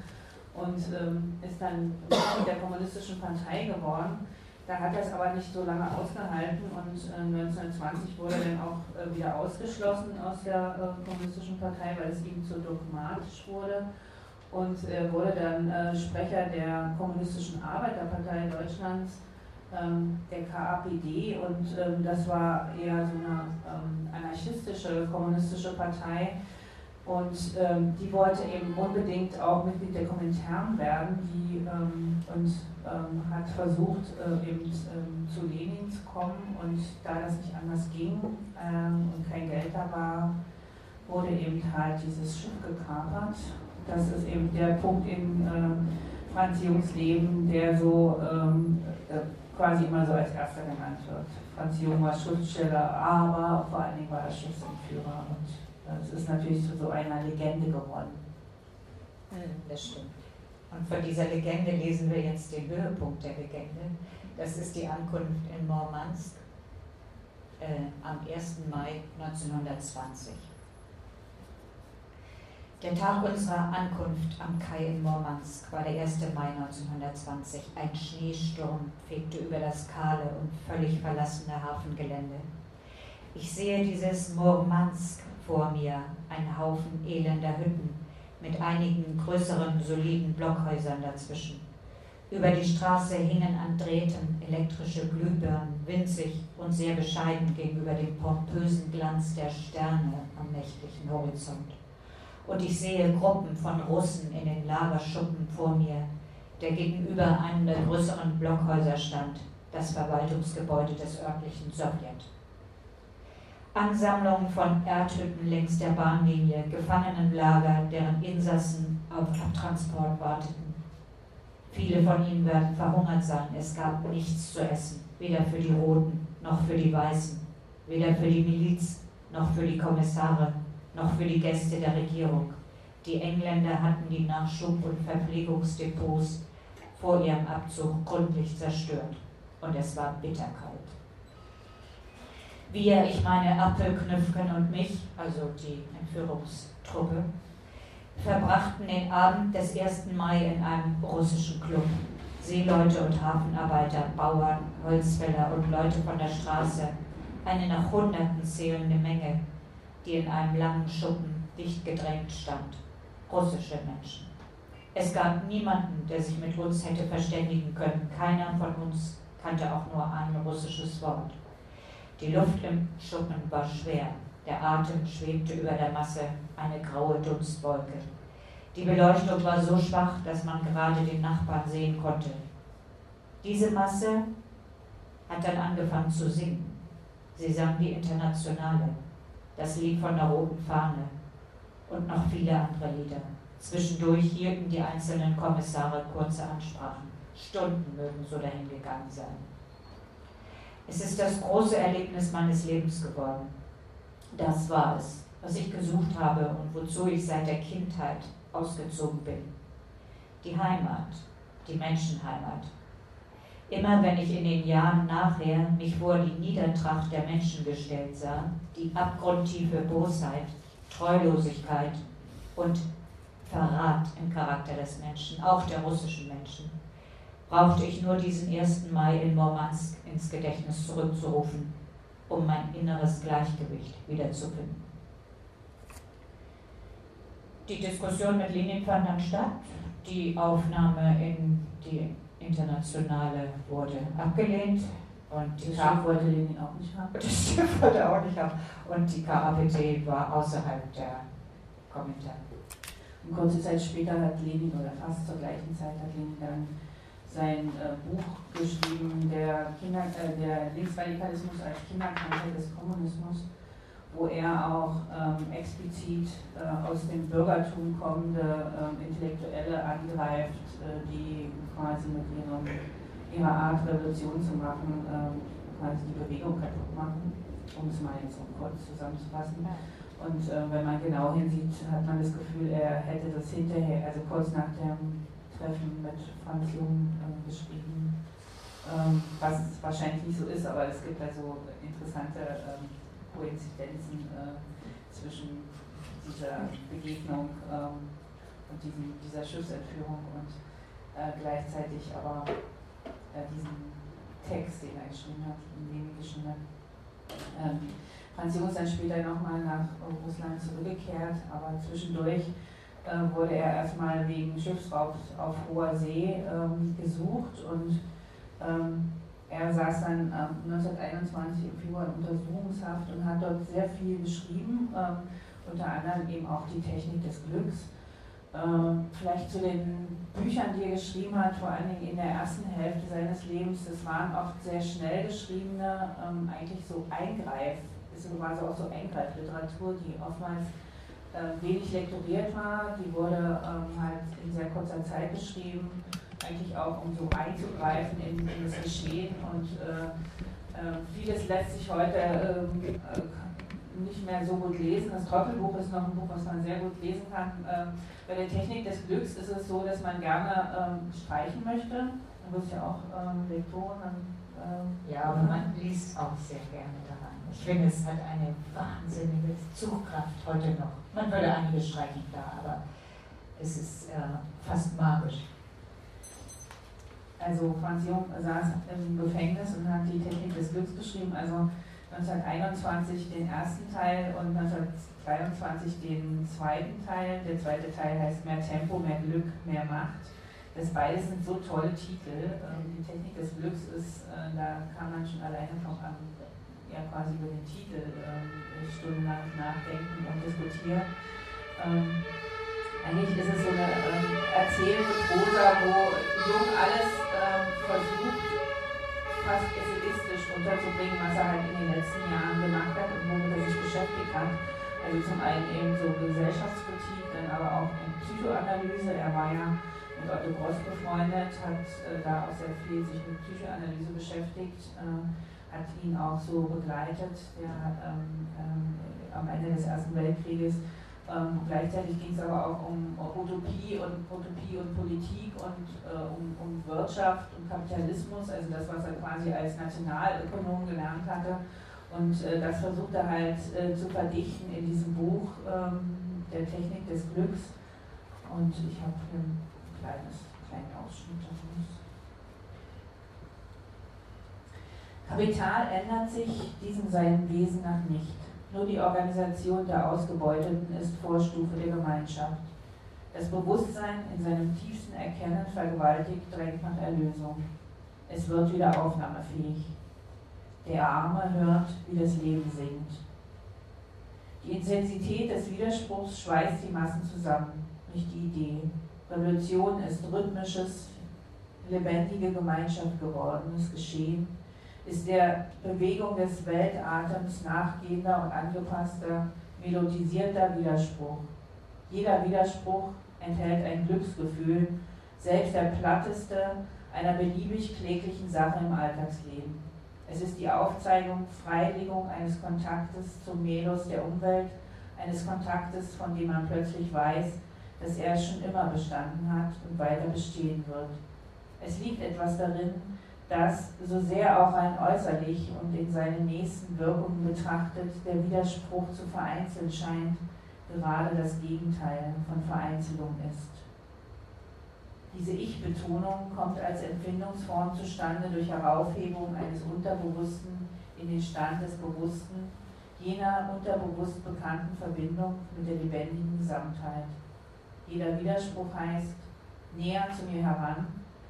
und ähm, ist dann Mitglied der kommunistischen Partei geworden. Da hat er es aber nicht so lange ausgehalten und 1920 wurde er dann auch wieder ausgeschlossen aus der kommunistischen Partei, weil es ihm zu dogmatisch wurde und er wurde dann äh, Sprecher der Kommunistischen Arbeiterpartei Deutschlands, ähm, der KAPD, und ähm, das war eher so eine ähm, anarchistische kommunistische Partei. Und ähm, die wollte eben unbedingt auch Mitglied der Komintern werden die, ähm, und ähm, hat versucht, äh, eben zu Lenin zu kommen. Und da das nicht anders ging und kein Geld da war, wurde eben halt dieses Schiff gekapert das ist eben der Punkt in äh, Franz Jungs Leben, der so ähm, äh, quasi immer so als erster genannt wird. Franz Jung war Schriftsteller, aber vor allen Dingen war er Schiffsentführer und es ist natürlich zu so einer Legende geworden. Hm, das stimmt. Und von dieser Legende lesen wir jetzt den Höhepunkt der Legende. Das ist die Ankunft in Murmansk äh, am 1. Mai 1920. Der Tag unserer Ankunft am Kai in Murmansk war der 1. Mai 1920. Ein Schneesturm fegte über das kahle und völlig verlassene Hafengelände. Ich sehe dieses Murmansk vor mir, ein Haufen elender Hütten mit einigen größeren, soliden Blockhäusern dazwischen. Über die Straße hingen an Drähten elektrische Glühbirnen, winzig und sehr bescheiden gegenüber dem pompösen Glanz der Sterne am nächtlichen Horizont und ich sehe Gruppen von Russen in den Lagerschuppen vor mir, der gegenüber einem der größeren Blockhäuser stand, das Verwaltungsgebäude des örtlichen Sowjet. Ansammlungen von Erdhütten längs der Bahnlinie, Gefangenenlager, deren Insassen auf Abtransport warteten. Viele von ihnen werden verhungert sein. Es gab nichts zu essen, weder für die Roten noch für die Weißen, weder für die Miliz noch für die Kommissare noch für die Gäste der Regierung. Die Engländer hatten die Nachschub- und Verpflegungsdepots vor ihrem Abzug gründlich zerstört und es war bitterkalt. Wir, ich meine Appelknüpfken und mich, also die Entführungstruppe, verbrachten den Abend des 1. Mai in einem russischen Club. Seeleute und Hafenarbeiter, Bauern, Holzfäller und Leute von der Straße, eine nach Hunderten zählende Menge, die in einem langen Schuppen dicht gedrängt stand. Russische Menschen. Es gab niemanden, der sich mit uns hätte verständigen können. Keiner von uns kannte auch nur ein russisches Wort. Die Luft im Schuppen war schwer. Der Atem schwebte über der Masse, eine graue Dunstwolke. Die Beleuchtung war so schwach, dass man gerade den Nachbarn sehen konnte. Diese Masse hat dann angefangen zu singen. Sie sang die Internationale, das Lied von der roten Fahne und noch viele andere Lieder. Zwischendurch hielten die einzelnen Kommissare kurze Ansprachen. Stunden mögen so dahingegangen sein. Es ist das große Erlebnis meines Lebens geworden. Das war es, was ich gesucht habe und wozu ich seit der Kindheit ausgezogen bin. Die Heimat, die Menschenheimat. Immer wenn ich in den Jahren nachher mich vor die Niedertracht der Menschen gestellt sah, die abgrundtiefe Bosheit, Treulosigkeit und Verrat im Charakter des Menschen, auch der russischen Menschen, brauchte ich nur diesen 1. Mai in Murmansk ins Gedächtnis zurückzurufen, um mein inneres Gleichgewicht wiederzufinden. Die Diskussion mit Lenin fand dann statt. Die Aufnahme in die Internationale wurde abgelehnt. Und die das Schiff wollte Lenin auch nicht haben. Das Schiff wollte auch nicht haben. Und die KAPT war außerhalb der Kommentare. Und kurze Zeit später hat Lenin, oder fast zur gleichen Zeit, hat Lenin dann sein äh, Buch geschrieben, der, Kinder, äh, der Linksradikalismus als Kinderkrankheit des Kommunismus, wo er auch ähm, explizit äh, aus dem Bürgertum kommende ähm, Intellektuelle angreift, äh, die quasi mit ihrem, ihrer Art Revolution zu machen, ähm, quasi die Bewegung kaputt machen, um es mal jetzt so kurz zusammenzufassen. Und äh, wenn man genau hinsieht, hat man das Gefühl, er hätte das hinterher, also kurz nach dem Treffen mit Franz Jung äh, geschrieben, ähm, was wahrscheinlich nicht so ist, aber es gibt also interessante ähm, Koinzidenzen äh, zwischen dieser Begegnung ähm, und diesem, dieser Schiffsentführung und äh, gleichzeitig aber äh, diesem Text, den er geschrieben hat, den Lenin geschrieben hat. Ähm, Franz Jung ist dann später nochmal nach Russland zurückgekehrt, aber zwischendurch wurde er erstmal wegen Schiffsraubs auf hoher See ähm, gesucht und ähm, er saß dann äh, 1921 im Februar in Untersuchungshaft und hat dort sehr viel geschrieben, ähm, unter anderem eben auch die Technik des Glücks. Ähm, vielleicht zu den Büchern, die er geschrieben hat, vor allen Dingen in der ersten Hälfte seines Lebens, das waren oft sehr schnell geschriebene, ähm, eigentlich so Eingreif, ist quasi auch so Eingreifliteratur, die oftmals äh, wenig lektoriert war. Die wurde ähm, halt in sehr kurzer Zeit geschrieben, eigentlich auch um so einzugreifen in, in das Geschehen. Und äh, äh, vieles lässt sich heute ähm, äh, nicht mehr so gut lesen. Das Trottelbuch ist noch ein Buch, was man sehr gut lesen kann. Ähm, bei der Technik des Glücks ist es so, dass man gerne ähm, streichen möchte. Du bist ja auch ähm, Lektorin. ja, aber man liest auch sehr gerne. Ich finde, es hat eine wahnsinnige Zugkraft heute noch. Man würde einige streichen, klar, aber es ist äh, fast magisch. Also Franz Jung saß im Gefängnis und hat die Technik des Glücks geschrieben, also 1921 den ersten Teil und 1923 den zweiten Teil. Der zweite Teil heißt Mehr Tempo, mehr Glück, mehr Macht. Das beides sind so tolle Titel. Ähm, die Technik des Glücks ist, äh, da kann man schon alleine vom ja quasi über den Titel ähm, stundenlang nachdenken und diskutieren. Ähm, eigentlich ist es so eine ähm, erzählende Prosa, wo Jung alles ähm, versucht, fast essayistisch unterzubringen, was er halt in den letzten Jahren gemacht hat und womit er sich beschäftigt hat. Also zum einen eben so Gesellschaftskritik, dann aber auch in Psychoanalyse. Er war ja mit Otto Gross befreundet, hat äh, da auch sehr viel sich mit Psychoanalyse beschäftigt. Äh, hat ihn auch so begleitet, der ähm, ähm, am Ende des Ersten Weltkrieges. Ähm, gleichzeitig ging es aber auch um Utopie und Utopie und Politik und äh, um, um, Wirtschaft und Kapitalismus, also das, was er quasi als Nationalökonom gelernt hatte. Und äh, das versucht er halt äh, zu verdichten in diesem Buch ähm, der Technik des Glücks. Und ich habe ein kleines, kleinen Ausschnitt daraus. Kapital ändert sich diesem seinem Wesen nach nicht. Nur die Organisation der Ausgebeuteten ist Vorstufe der Gemeinschaft. Das Bewusstsein in seinem tiefsten Erkennen vergewaltigt drängt nach Erlösung. Es wird wieder aufnahmefähig. Der Arme hört, wie das Leben singt. Die Intensität des Widerspruchs schweißt die Massen zusammen, nicht die Idee. Revolution ist rhythmisches, lebendige Gemeinschaft gewordenes Geschehen, ist der Bewegung des Weltatems nachgehender und angepasster, melodisierter Widerspruch. Jeder Widerspruch enthält ein Glücksgefühl, selbst der platteste einer beliebig kläglichen Sache im Alltagsleben. Es ist die Aufzeigung, Freilegung eines Kontaktes zum Melos der Umwelt, eines Kontaktes, von dem man plötzlich weiß, dass er schon immer bestanden hat und weiter bestehen wird. Es liegt etwas darin, dass, so sehr auch rein äußerlich und in seinen nächsten Wirkungen betrachtet, der Widerspruch zu vereinzeln scheint, gerade das Gegenteil von Vereinzelung ist. Diese Ich-Betonung kommt als Empfindungsform zustande durch Heraufhebung eines Unterbewussten in den Stand des Bewussten, jener unterbewusst bekannten Verbindung mit der lebendigen Gesamtheit. Jeder Widerspruch heißt, näher zu mir heran,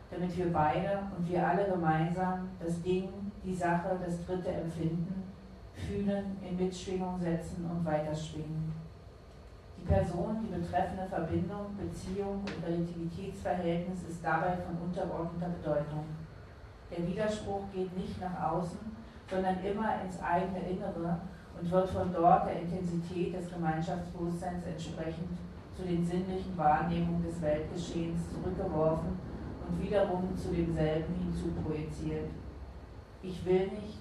damit wir beide und wir alle gemeinsam das Ding, die Sache, das dritte Empfinden, fühlen, in Mitschwingung setzen und weiterschwingen. Die Person, die betreffende Verbindung, Beziehung und Relativitätsverhältnis ist dabei von untergeordneter Bedeutung. Der Widerspruch geht nicht nach außen, sondern immer ins eigene Innere und wird von dort der Intensität des Gemeinschaftsbewusstseins entsprechend zu den sinnlichen Wahrnehmungen des Weltgeschehens zurückgeworfen und wiederum zu demselben hinzuprojiziert. Ich will nicht,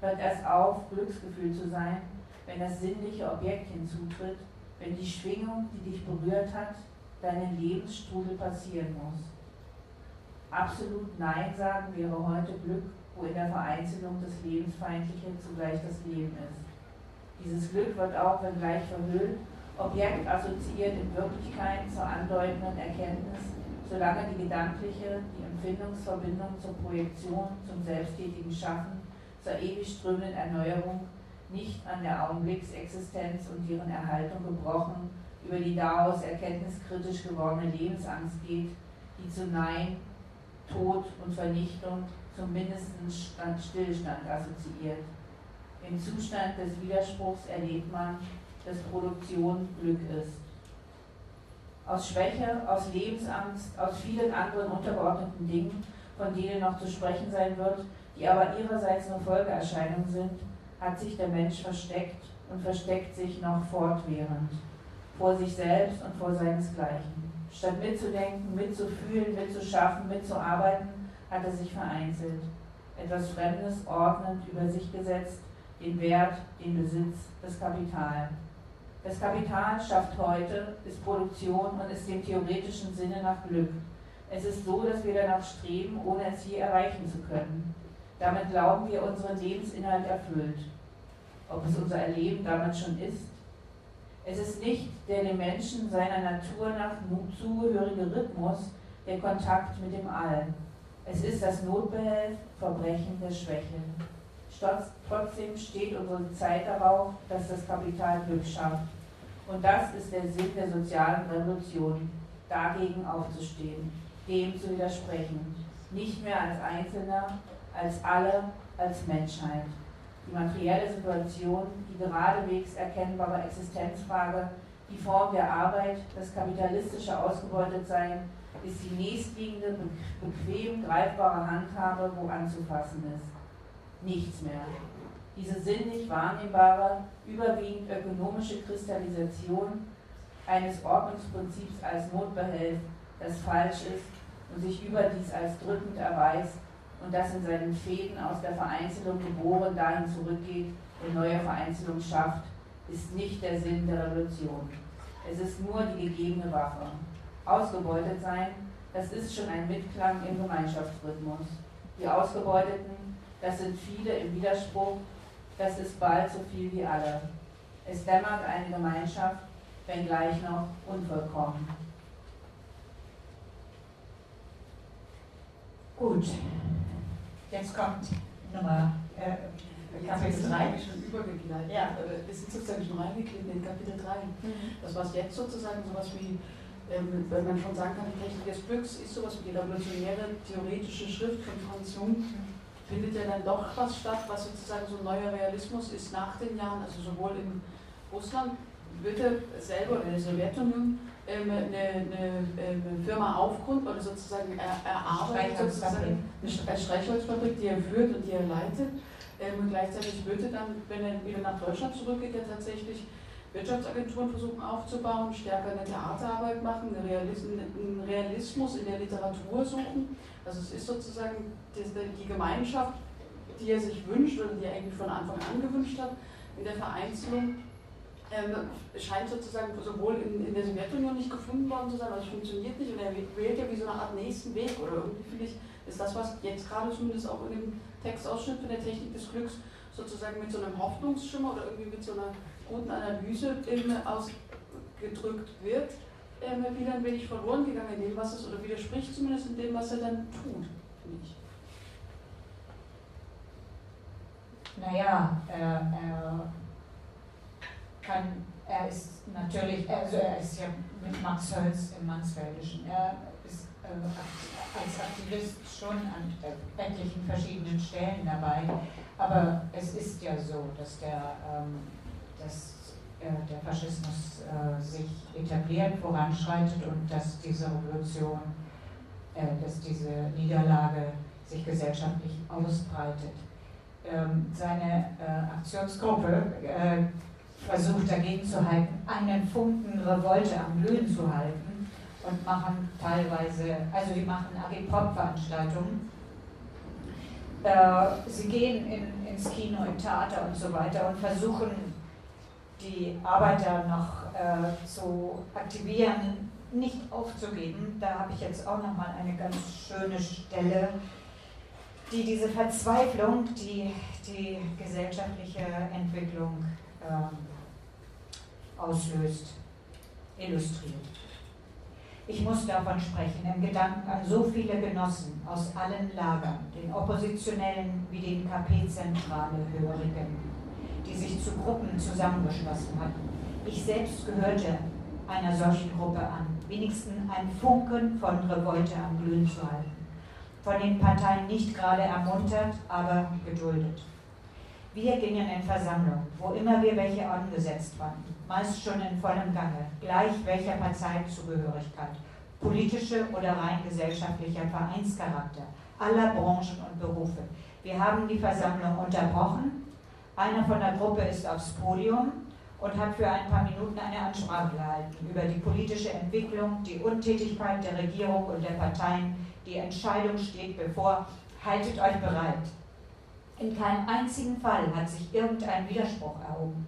hört erst auf, Glücksgefühl zu sein, wenn das sinnliche Objekt hinzutritt, wenn die Schwingung, die dich berührt hat, deinen Lebensstrudel passieren muss. Absolut Nein sagen wäre heute Glück, wo in der Vereinzelung das Lebensfeindliche zugleich das Leben ist. Dieses Glück wird auch, wenn gleich verhüllt, Objekt assoziiert in Wirklichkeit zur andeutenden Erkenntnis, solange die gedankliche, die Empfindungsverbindung zur Projektion, zum selbsttätigen Schaffen, zur ewig strömenden Erneuerung nicht an der Augenblicksexistenz und ihren Erhaltung gebrochen, über die daraus erkenntniskritisch gewordene Lebensangst geht, die zu Nein, Tod und Vernichtung zum mindesten Stillstand assoziiert. Im Zustand des Widerspruchs erlebt man, dass Produktion Glück ist. Aus Schwäche, aus Lebensangst, aus vielen anderen untergeordneten Dingen, von denen noch zu sprechen sein wird, die aber ihrerseits nur Folgeerscheinungen sind, hat sich der Mensch versteckt und versteckt sich noch fortwährend vor sich selbst und vor seinesgleichen. Statt mitzudenken, mitzufühlen, mitzuschaffen, mitzuarbeiten, hat er sich vereinzelt, etwas Fremdes ordnend über sich gesetzt, den Wert, den Besitz, das Kapital. Das Kapital schafft heute, ist Produktion und ist dem theoretischen Sinne nach Glück. Es ist so, dass wir danach streben, ohne es je erreichen zu können. Damit glauben wir, unseren Lebensinhalt erfüllt. Ob es unser Erleben damit schon ist? Es ist nicht der dem Menschen seiner Natur nach zugehörige Rhythmus, der Kontakt mit dem All. Es ist das Notbehelf, Verbrechen der Schwäche. Trotzdem steht unsere Zeit darauf, dass das Kapital Glück schafft. Und das ist der Sinn der sozialen Revolution, dagegen aufzustehen, dem zu widersprechen. Nicht mehr als Einzelner, als alle, als Menschheit. Die materielle Situation, die geradewegs erkennbare Existenzfrage, die Form der Arbeit, das kapitalistische Ausgebeutetsein, ist die nächstliegende, bequem greifbare Handhabe, wo anzufassen ist. Nichts mehr. Diese sinnlich wahrnehmbare, überwiegend ökonomische Kristallisation eines Ordnungsprinzips als Notbehelf, das falsch ist und sich überdies als drückend erweist und das in seinen Fäden aus der Vereinzelung geboren dahin zurückgeht und neue Vereinzelung schafft, ist nicht der Sinn der Revolution. Es ist nur die gegebene Waffe. Ausgebeutet sein, das ist schon ein Mitklang im Gemeinschaftsrhythmus. Die Ausgebeuteten Das sind viele im Widerspruch, das ist bald so viel wie alle. Es dämmert eine Gemeinschaft, wenngleich noch unvollkommen. Gut, jetzt kommt Nummer äh, Kapitel 3 schon übergegleitet. Ja. Wir sind sozusagen schon reingeklebt in Kapitel 3. Mhm. Das was jetzt sozusagen sowas wie, ähm, wenn man schon sagen kann, die Technik des Glücks ist sowas wie die revolutionäre theoretische Schrift von Franz Jung, findet ja dann doch was statt, was sozusagen so ein neuer Realismus ist nach den Jahren, also sowohl in Russland, Goethe selber oder in der Sowjetunion ähm, eine, eine, eine, Firma aufgrund oder sozusagen er, erarbeitet sozusagen eine Streichholzfabrik, die er führt und die er leitet. Ähm, und gleichzeitig Goethe dann, wenn er wieder nach Deutschland zurückgeht, ja tatsächlich Wirtschaftsagenturen versuchen aufzubauen, stärker eine Theaterarbeit machen, einen Realismus in der Literatur suchen. Also es ist sozusagen die Gemeinschaft, die er sich wünscht oder die er eigentlich von Anfang an gewünscht hat, in der Vereinzelung ähm, scheint sozusagen sowohl in, in, der Sowjetunion nicht gefunden worden zu sein, also es funktioniert nicht und er wählt ja wie so eine Art nächsten Weg oder irgendwie finde ich, ist das, was jetzt gerade zumindest auch in dem Textausschnitt von der Technik des Glücks sozusagen mit so einem Hoffnungsschimmer oder irgendwie mit so einer guten Analyse ähm, ausgedrückt wird, wieder ein wenig verloren gegangen in dem, was es, oder widerspricht zumindest in dem, was er dann tut, finde ich. Naja, er, er kann, er ist natürlich, also er ist ja mit Max Hölz im Mansfeldischen. Er ist äh, als Aktivist schon an etlichen verschiedenen Stellen dabei. Aber es ist ja so, dass der, ähm, dass, der Faschismus äh, sich etabliert, voranschreitet und dass diese Revolution, äh, dass diese Niederlage sich gesellschaftlich ausbreitet. Ähm, seine äh, Aktionsgruppe äh, versucht dagegen zu halten, einen Funken Revolte am Glühen zu halten und machen teilweise, also die machen Agitprop-Veranstaltungen. Äh, sie gehen in, ins Kino, im Theater und so weiter und versuchen die Arbeiter noch äh, zu aktivieren, nicht aufzugeben. Da habe ich jetzt auch noch mal eine ganz schöne Stelle, die diese Verzweiflung, die die gesellschaftliche Entwicklung ähm, auslöst, illustriert. Ich muss davon sprechen, im Gedanken an so viele Genossen aus allen Lagern, den Oppositionellen wie den KP-Zentrale Hörigen, die sich zu Gruppen zusammengeschlossen hatten. Ich selbst gehörte einer solchen Gruppe an, wenigstens ein Funken von Revolte am Glühen zu halten. Von den Parteien nicht gerade ermuntert, aber geduldet. Wir gingen in Versammlungen, wo immer wir welche angesetzt fanden, meist schon in vollem Gange, gleich welcher Parteizugehörigkeit, politische oder rein gesellschaftlicher Vereinscharakter, aller Branchen und Berufe. Wir haben die Versammlung unterbrochen. Einer von der Gruppe ist aufs Podium und hat für ein paar Minuten eine Ansprache gehalten über die politische Entwicklung, die Untätigkeit der Regierung und der Parteien. Die Entscheidung steht bevor. Haltet euch bereit. In keinem einzigen Fall hat sich irgendein Widerspruch erhoben.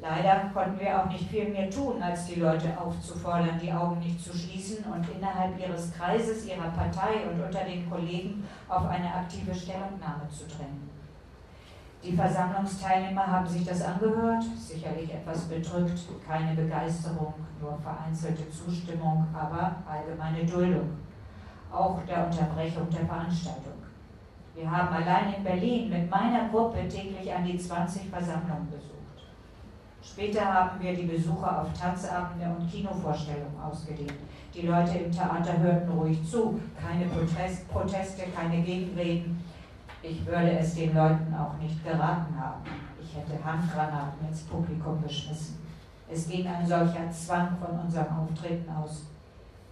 Leider konnten wir auch nicht viel mehr tun, als die Leute aufzufordern, die Augen nicht zu schließen und innerhalb ihres Kreises, ihrer Partei und unter den Kollegen auf eine aktive Stellungnahme zu drängen. Die Versammlungsteilnehmer haben sich das angehört, sicherlich etwas bedrückt, keine Begeisterung, nur vereinzelte Zustimmung, aber allgemeine Duldung, auch der Unterbrechung der Veranstaltung. Wir haben allein in Berlin mit meiner Gruppe täglich an die 20 Versammlungen besucht. Später haben wir die Besucher auf Tanzabende und Kinovorstellungen ausgedehnt. Die Leute im Theater hörten ruhig zu, keine Protest, Proteste, keine Gegenreden. Ich würde es den Leuten auch nicht geraten haben. Ich hätte Handgranaten ins Publikum geschmissen. Es ging ein solcher Zwang von unserem Auftreten aus.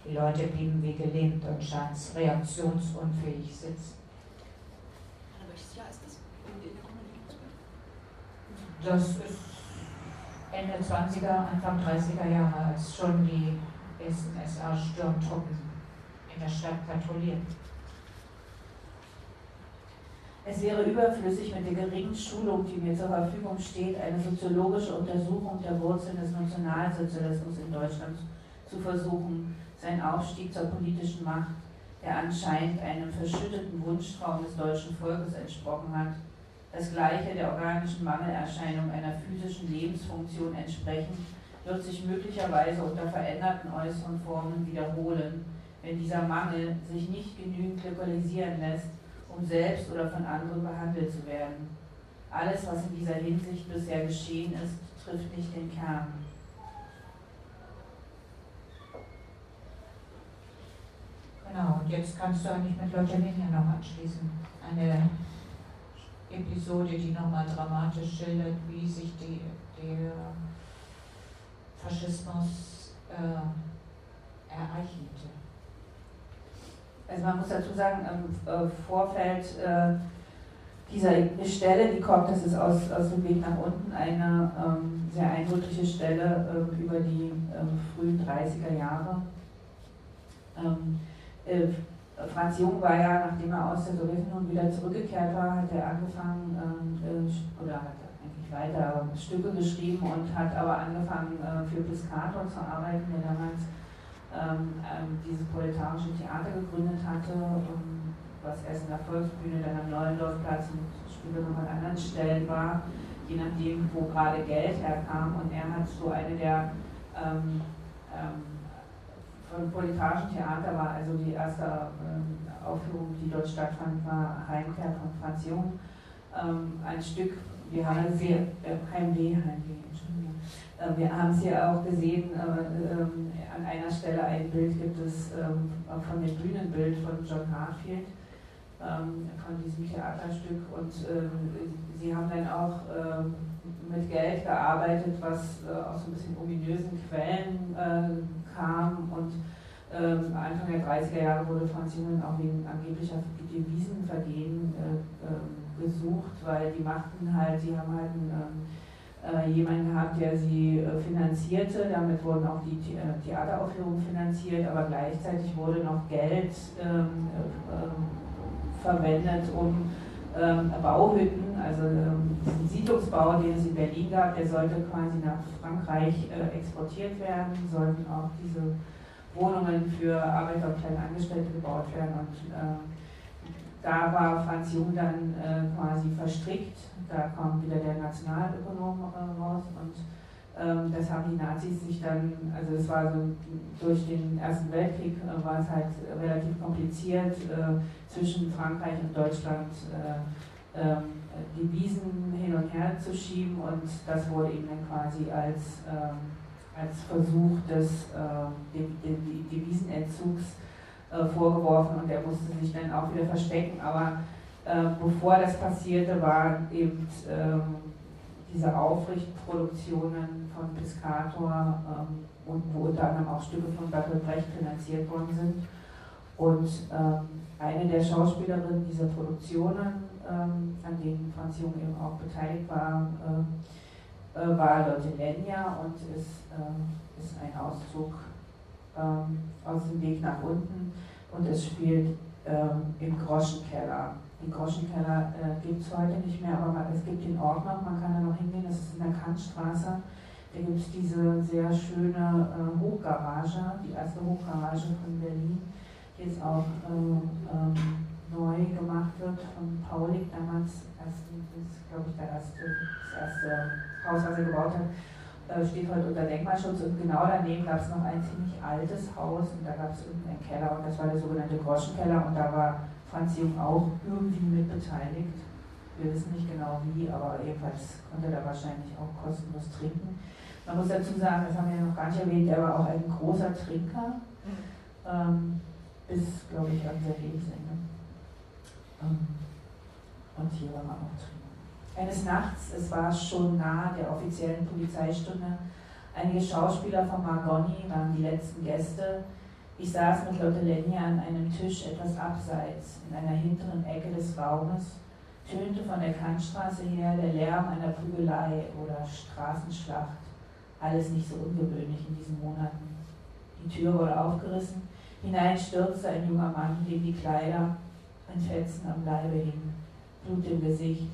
Die Leute blieben wie gelähmt und scheinst reaktionsunfähig sitzen. Das ist Ende 20er, Anfang 30er Jahre, als schon die ersten SA-Sturmtruppen in der Stadt patrouillieren. Es wäre überflüssig, mit der geringen Schulung, die mir zur Verfügung steht, eine soziologische Untersuchung der Wurzeln des Nationalsozialismus in Deutschland zu versuchen, seinen Aufstieg zur politischen Macht, der anscheinend einem verschütteten Wunschtraum des deutschen Volkes entsprochen hat. Das gleiche der organischen Mangelerscheinung einer physischen Lebensfunktion entsprechend, wird sich möglicherweise unter veränderten äußeren Formen wiederholen, wenn dieser Mangel sich nicht genügend lokalisieren lässt, um selbst oder von anderen behandelt zu werden. Alles, was in dieser Hinsicht bisher geschehen ist, trifft nicht den Kern. Genau, und jetzt kannst du eigentlich mit Lotterlinie noch anschließen. Eine Episode, die nochmal dramatisch schildert, wie sich die, der Faschismus äh, ereignete. Also man muss dazu sagen, im äh, Vorfeld äh, dieser Stelle, die kommt, das ist aus, aus dem Weg nach unten, eine ähm, sehr eindrückliche Stelle äh, über die ähm, frühen 30er Jahre. Ähm, äh, Franz Jung war ja, nachdem er aus der Sowjetunion wieder zurückgekehrt war, hat er angefangen, ähm, oder hat eigentlich weiter Stücke geschrieben und hat aber angefangen für Piscator zu arbeiten, der damals ähm, ähm, dieses proletarische Theater gegründet hatte, um, was erst in der Volksbühne, dann am Neuendorfplatz und später noch an anderen Stellen war, je nachdem, wo gerade Geld herkam. Und er hat so eine der ähm, ähm, von proletarischen Theater war also die erste ähm, Aufführung, die dort stattfand, war Heimkehr von Franz Jung. Ähm, ein Stück, wir haben hier, äh, Heimweh, Heimweh, wir haben es hier auch gesehen, äh, ähm, an einer Stelle ein Bild gibt es ähm, von dem Bühnenbild von John Hartfield, ähm, von diesem Theaterstück. Und sie haben dann auch mit Geld gearbeitet, was aus so ein bisschen ominösen Quellen kam. Und Anfang der 30er Jahre wurde Franz Jungen auch wegen angeblicher Devisenvergehen gesucht, weil die machten halt, sie haben halt ein äh, jemanden gehabt, der sie äh, finanzierte. Damit wurden auch die The äh, Theateraufführungen finanziert, aber gleichzeitig wurde noch Geld ähm, äh, verwendet, um ähm, Bauhütten, also ähm, diesen Siedlungsbau, den es in Berlin gab, der sollte quasi nach Frankreich äh, exportiert werden, sollten auch diese Wohnungen für Arbeiter und kleine Angestellte gebaut werden und äh, da war Franz Jung dann quasi verstrickt. Da kam wieder der Nationalökonom äh, raus und ähm, das haben die Nazis sich dann, also es war so durch den Ersten Weltkrieg äh, war es halt relativ kompliziert äh, zwischen Frankreich und Deutschland äh, ähm, die Wiesen hin und her zu schieben und das wurde ihm dann quasi als, ähm, als Versuch des äh, Devisenentzugs äh, vorgeworfen und er musste sich dann auch wieder verstecken. Aber bevor das passierte, waren eben ähm, diese Aufrichtproduktionen von Piscator ähm, und wo unter anderem auch Stücke von Bertolt Brecht finanziert worden sind. Und ähm, eine der Schauspielerinnen dieser Produktionen, ähm, an denen Franz Jung eben auch beteiligt war, äh, war Lotte Lenya und ist, äh, ist ein Auszug ähm, aus dem Weg nach unten und es spielt ähm, im Groschenkeller. Den Groschenkeller äh, gibt es heute nicht mehr, aber es gibt den Ort noch, man kann da noch hingehen, das ist in der Kantstraße. Da gibt es diese sehr schöne äh, Hochgarage, die erste Hochgarage von Berlin, die jetzt auch äh, ähm, neu gemacht wird von Paulik, damals, das ist glaube ich der erste, das erste Haus, was er gebaut hat äh, steht heute unter Denkmalschutz und genau daneben gab es noch ein ziemlich altes Haus und da gab es irgendeinen Keller und das war der sogenannte Groschenkeller und da war Franz Jung auch irgendwie mit beteiligt. Wir wissen nicht genau wie, aber jedenfalls konnte er da wahrscheinlich auch kostenlos trinken. Man muss dazu sagen, das haben wir noch gar nicht erwähnt, er war auch ein großer Trinker, ähm, bis, glaube ich, an sein Lebensende. Ähm, und hier war man auch Trinker. Eines Nachts, es war schon nahe der offiziellen Polizeistunde, einige Schauspieler von Margoni waren die letzten Gäste. Ich saß mit Lotte Lenja an einem Tisch etwas abseits, in einer hinteren Ecke des Raumes, tönte von der Kantstraße her der Lärm einer Prügelei oder Straßenschlacht. Alles nicht so ungewöhnlich in diesen Monaten. Die Tür wurde aufgerissen, hinein stürzte ein junger Mann, dem die Kleider in Fetzen am Leibe hingen, Blut im Gesicht,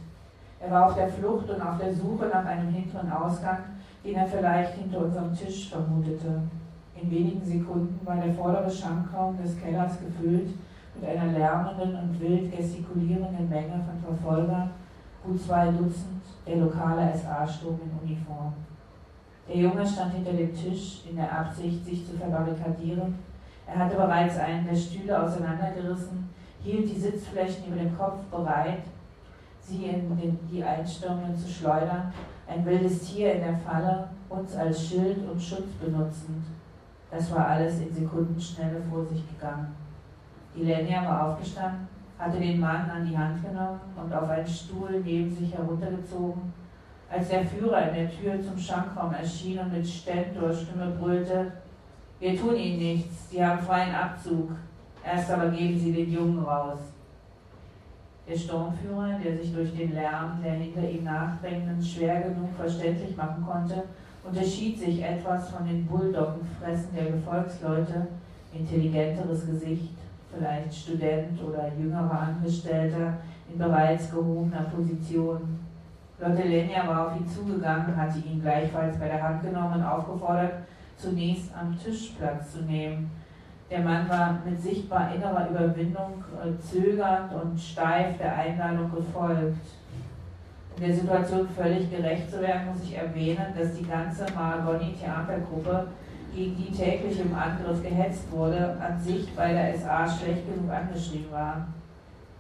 er war auf der Flucht und auf der Suche nach einem hinteren Ausgang, den er vielleicht hinter unserem Tisch vermutete. In wenigen Sekunden war der vordere Schankraum des Kellers gefüllt mit einer lärmenden und wild gestikulierenden Menge von Verfolgern, gut zwei Dutzend, der lokale SA-Sturm in Uniform. Der Junge stand hinter dem Tisch in der Absicht, sich zu verbarrikadieren. Er hatte bereits einen der Stühle auseinandergerissen, hielt die Sitzflächen über dem Kopf bereit, sie in den, die Einstürmenden zu schleudern, ein wildes Tier in der Falle, uns als Schild und Schutz benutzend. Das war alles in Sekundenschnelle vor sich gegangen. Die Lenja war aufgestanden, hatte den Mann an die Hand genommen und auf einen Stuhl neben sich heruntergezogen. Als der Führer in der Tür zum Schankraum erschien und mit Stentorstimme brüllte, wir tun Ihnen nichts, Sie haben freien Abzug, erst aber geben Sie den Jungen raus. Der Sturmführer, der sich durch den Lärm der hinter ihm nachdrängenden schwer genug verständlich machen konnte, unterschied sich etwas von den Bulldoggenfressen der Gefolgsleute, intelligenteres Gesicht, vielleicht Student oder jüngerer Angestellter in bereits gehobener Position. Lotte Lenja war auf ihn zugegangen, hatte ihn gleichfalls bei der Hand genommen und aufgefordert, zunächst am Tisch Platz zu nehmen. Der Mann war mit sichtbar innerer Überwindung äh, zögernd und steif der Einladung gefolgt. In der Situation völlig gerecht zu werden, muss ich erwähnen, dass die ganze Maragoni-Theatergruppe, gegen die täglich im Angriff gehetzt wurde, an sich bei der SA schlecht genug angeschrieben war.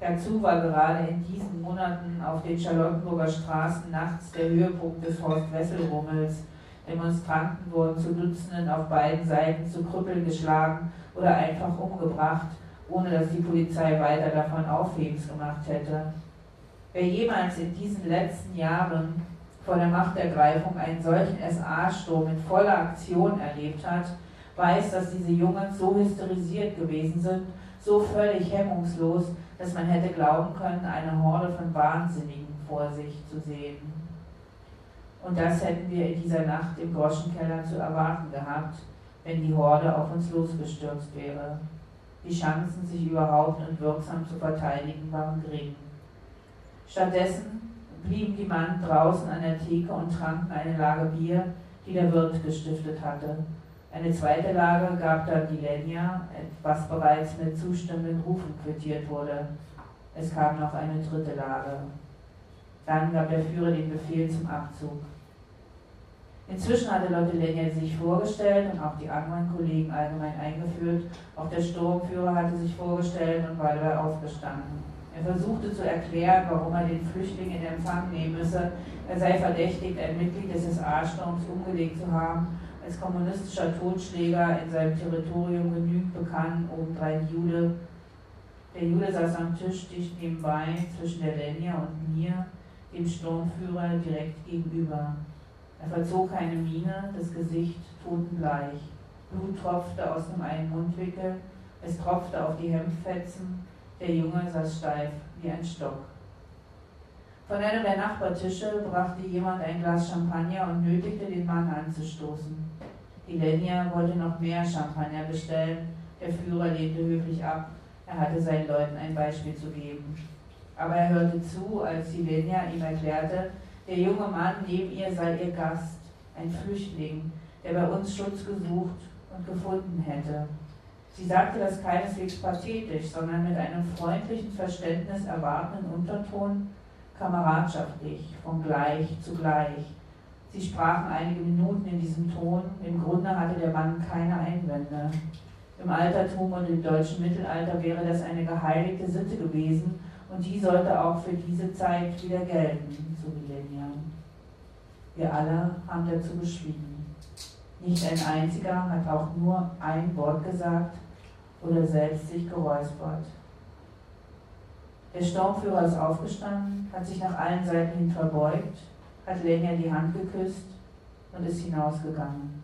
Dazu war gerade in diesen Monaten auf den Charlottenburger Straßen nachts der Höhepunkt des Horst-Wessel-Rummels. Demonstranten wurden zu Dutzenden auf beiden Seiten zu Krüppeln geschlagen oder einfach umgebracht, ohne dass die Polizei weiter davon Aufhebens gemacht hätte. Wer jemals in diesen letzten Jahren vor der Machtergreifung einen solchen SA-Sturm in voller Aktion erlebt hat, weiß, dass diese Jungen so hysterisiert gewesen sind, so völlig hemmungslos, dass man hätte glauben können, eine Horde von Wahnsinnigen vor sich zu sehen. Und das hätten wir in dieser Nacht im Groschenkeller zu erwarten gehabt, wenn die Horde auf uns losgestürzt wäre. Die Chancen, sich überhaupt und wirksam zu verteidigen, waren gering. Stattdessen blieben die Mann draußen an der Theke und tranken eine Lage Bier, die der Wirt gestiftet hatte. Eine zweite Lage gab dann die Lenja, was bereits mit zustimmenden Rufen quittiert wurde. Es kam noch eine dritte Lage. Dann gab der Führer den Befehl zum Abzug. Inzwischen hatte Lotte Lenja sich vorgestellt und auch die anderen Kollegen allgemein eingeführt. Auch der Sturmführer hatte sich vorgestellt und war dabei aufgestanden. Er versuchte zu erklären, warum er den Flüchtling in Empfang nehmen müsse. Er sei verdächtigt, ein Mitglied des SA-Sturms umgelegt zu haben als kommunistischer Totschläger in seinem Territorium genügend bekannt, obendrein Jude. Der Jude saß am Tisch dicht nebenbei zwischen der Lenja und mir, dem Sturmführer, direkt gegenüber. Er verzog keine Miene, das Gesicht totenbleich. Blut tropfte aus dem einen Mundwinkel, es tropfte auf die Hemdfetzen, der Junge saß steif wie ein Stock. Von einem der Nachbartische brachte jemand ein Glas Champagner und nötigte den Mann anzustoßen. Die Lenja wollte noch mehr Champagner bestellen, der Führer lehnte höflich ab, er hatte seinen Leuten ein Beispiel zu geben. Aber er hörte zu, als die Lenja ihm erklärte, der junge Mann neben ihr sei ihr Gast, ein Flüchtling, der bei uns Schutz gesucht und gefunden hätte. Sie sagte das keineswegs pathetisch, sondern mit einem freundlichen Verständnis erwartenden Unterton, kameradschaftlich, von gleich zu gleich. Sie sprachen einige Minuten in diesem Ton. Im Grunde hatte der Mann keine Einwände. Im Altertum und im deutschen Mittelalter wäre das eine geheiligte Sitte gewesen und die sollte auch für diese Zeit wieder gelten, so Millennia. Wir alle haben dazu geschwiegen. Nicht ein einziger hat auch nur ein Wort gesagt oder selbst sich geräuspert. Der Sturmführer ist aufgestanden, hat sich nach allen Seiten hin verbeugt, hat Lenya die Hand geküsst und ist hinausgegangen.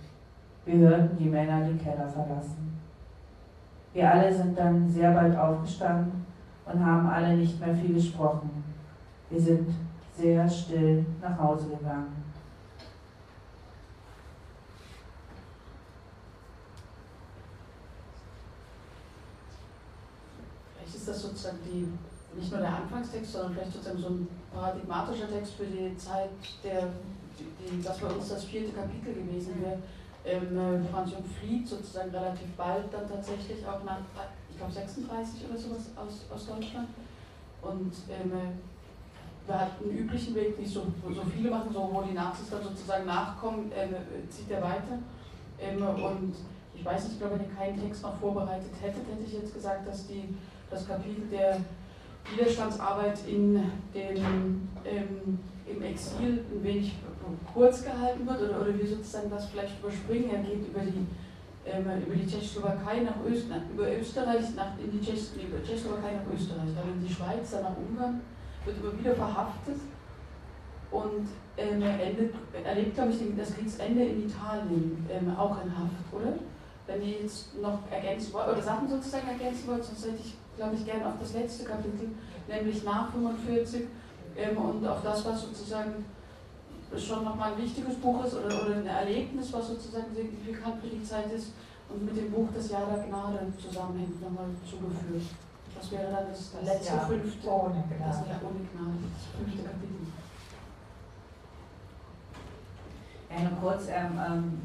Wir hörten die Männer den Keller verlassen. Wir alle sind dann sehr bald aufgestanden und haben alle nicht mehr viel gesprochen. Wir sind sehr still nach Hause gegangen. Vielleicht ist das sozusagen die, nicht nur der Anfangstext, sondern vielleicht sozusagen so ein paradigmatischer Text für die Zeit, der, die, was bei uns das vierte Kapitel gewesen wäre. Ähm, Franz Jung flieht sozusagen relativ bald dann tatsächlich auch nach glaube 36 oder sowas aus, aus Deutschland. Und ähm, wir hatten einen üblichen Weg, wie so, so viele machen, so wo die Nazis dann sozusagen nachkommen, ähm, zieht er weiter. Ähm, und ich weiß nicht, ich wenn ihr keinen Text noch vorbereitet hättet, hätte ich jetzt gesagt, dass die, das Kapitel der Widerstandsarbeit in dem, ähm, im Exil ein wenig kurz gehalten wird oder, oder wir sozusagen das vielleicht überspringen. Er geht über die, ähm, über die Tschechoslowakei nach Österreich, über Österreich nach, in die Tschech, über Tschechoslowakei nach Österreich, dann in die Schweiz, dann nach Ungarn, wird immer wieder verhaftet und ähm, endet, erlebt, glaube ich, das Kriegsende in Italien, ähm, auch in Haft, oder? Wenn ihr jetzt noch ergänzen wollt, oder Sachen sozusagen ergänzen wollt, sonst hätte ich, glaube ich, gerne auf das letzte Kapitel, nämlich nach 45 ähm, und auf das, was sozusagen schon nochmal ein wichtiges Buch ist oder, oder ein Erlebnis, was sozusagen signifikant für die Zeit ist und mit dem Buch des Jahr der Gnade zusammenhängt, nochmal zugeführt. Das wäre dann das, das letzte Jahr fünfte, ohne Gnade. Das Jahr ohne Gnade, das fünfte Kapitel. Ja, nur kurz, ähm, ähm,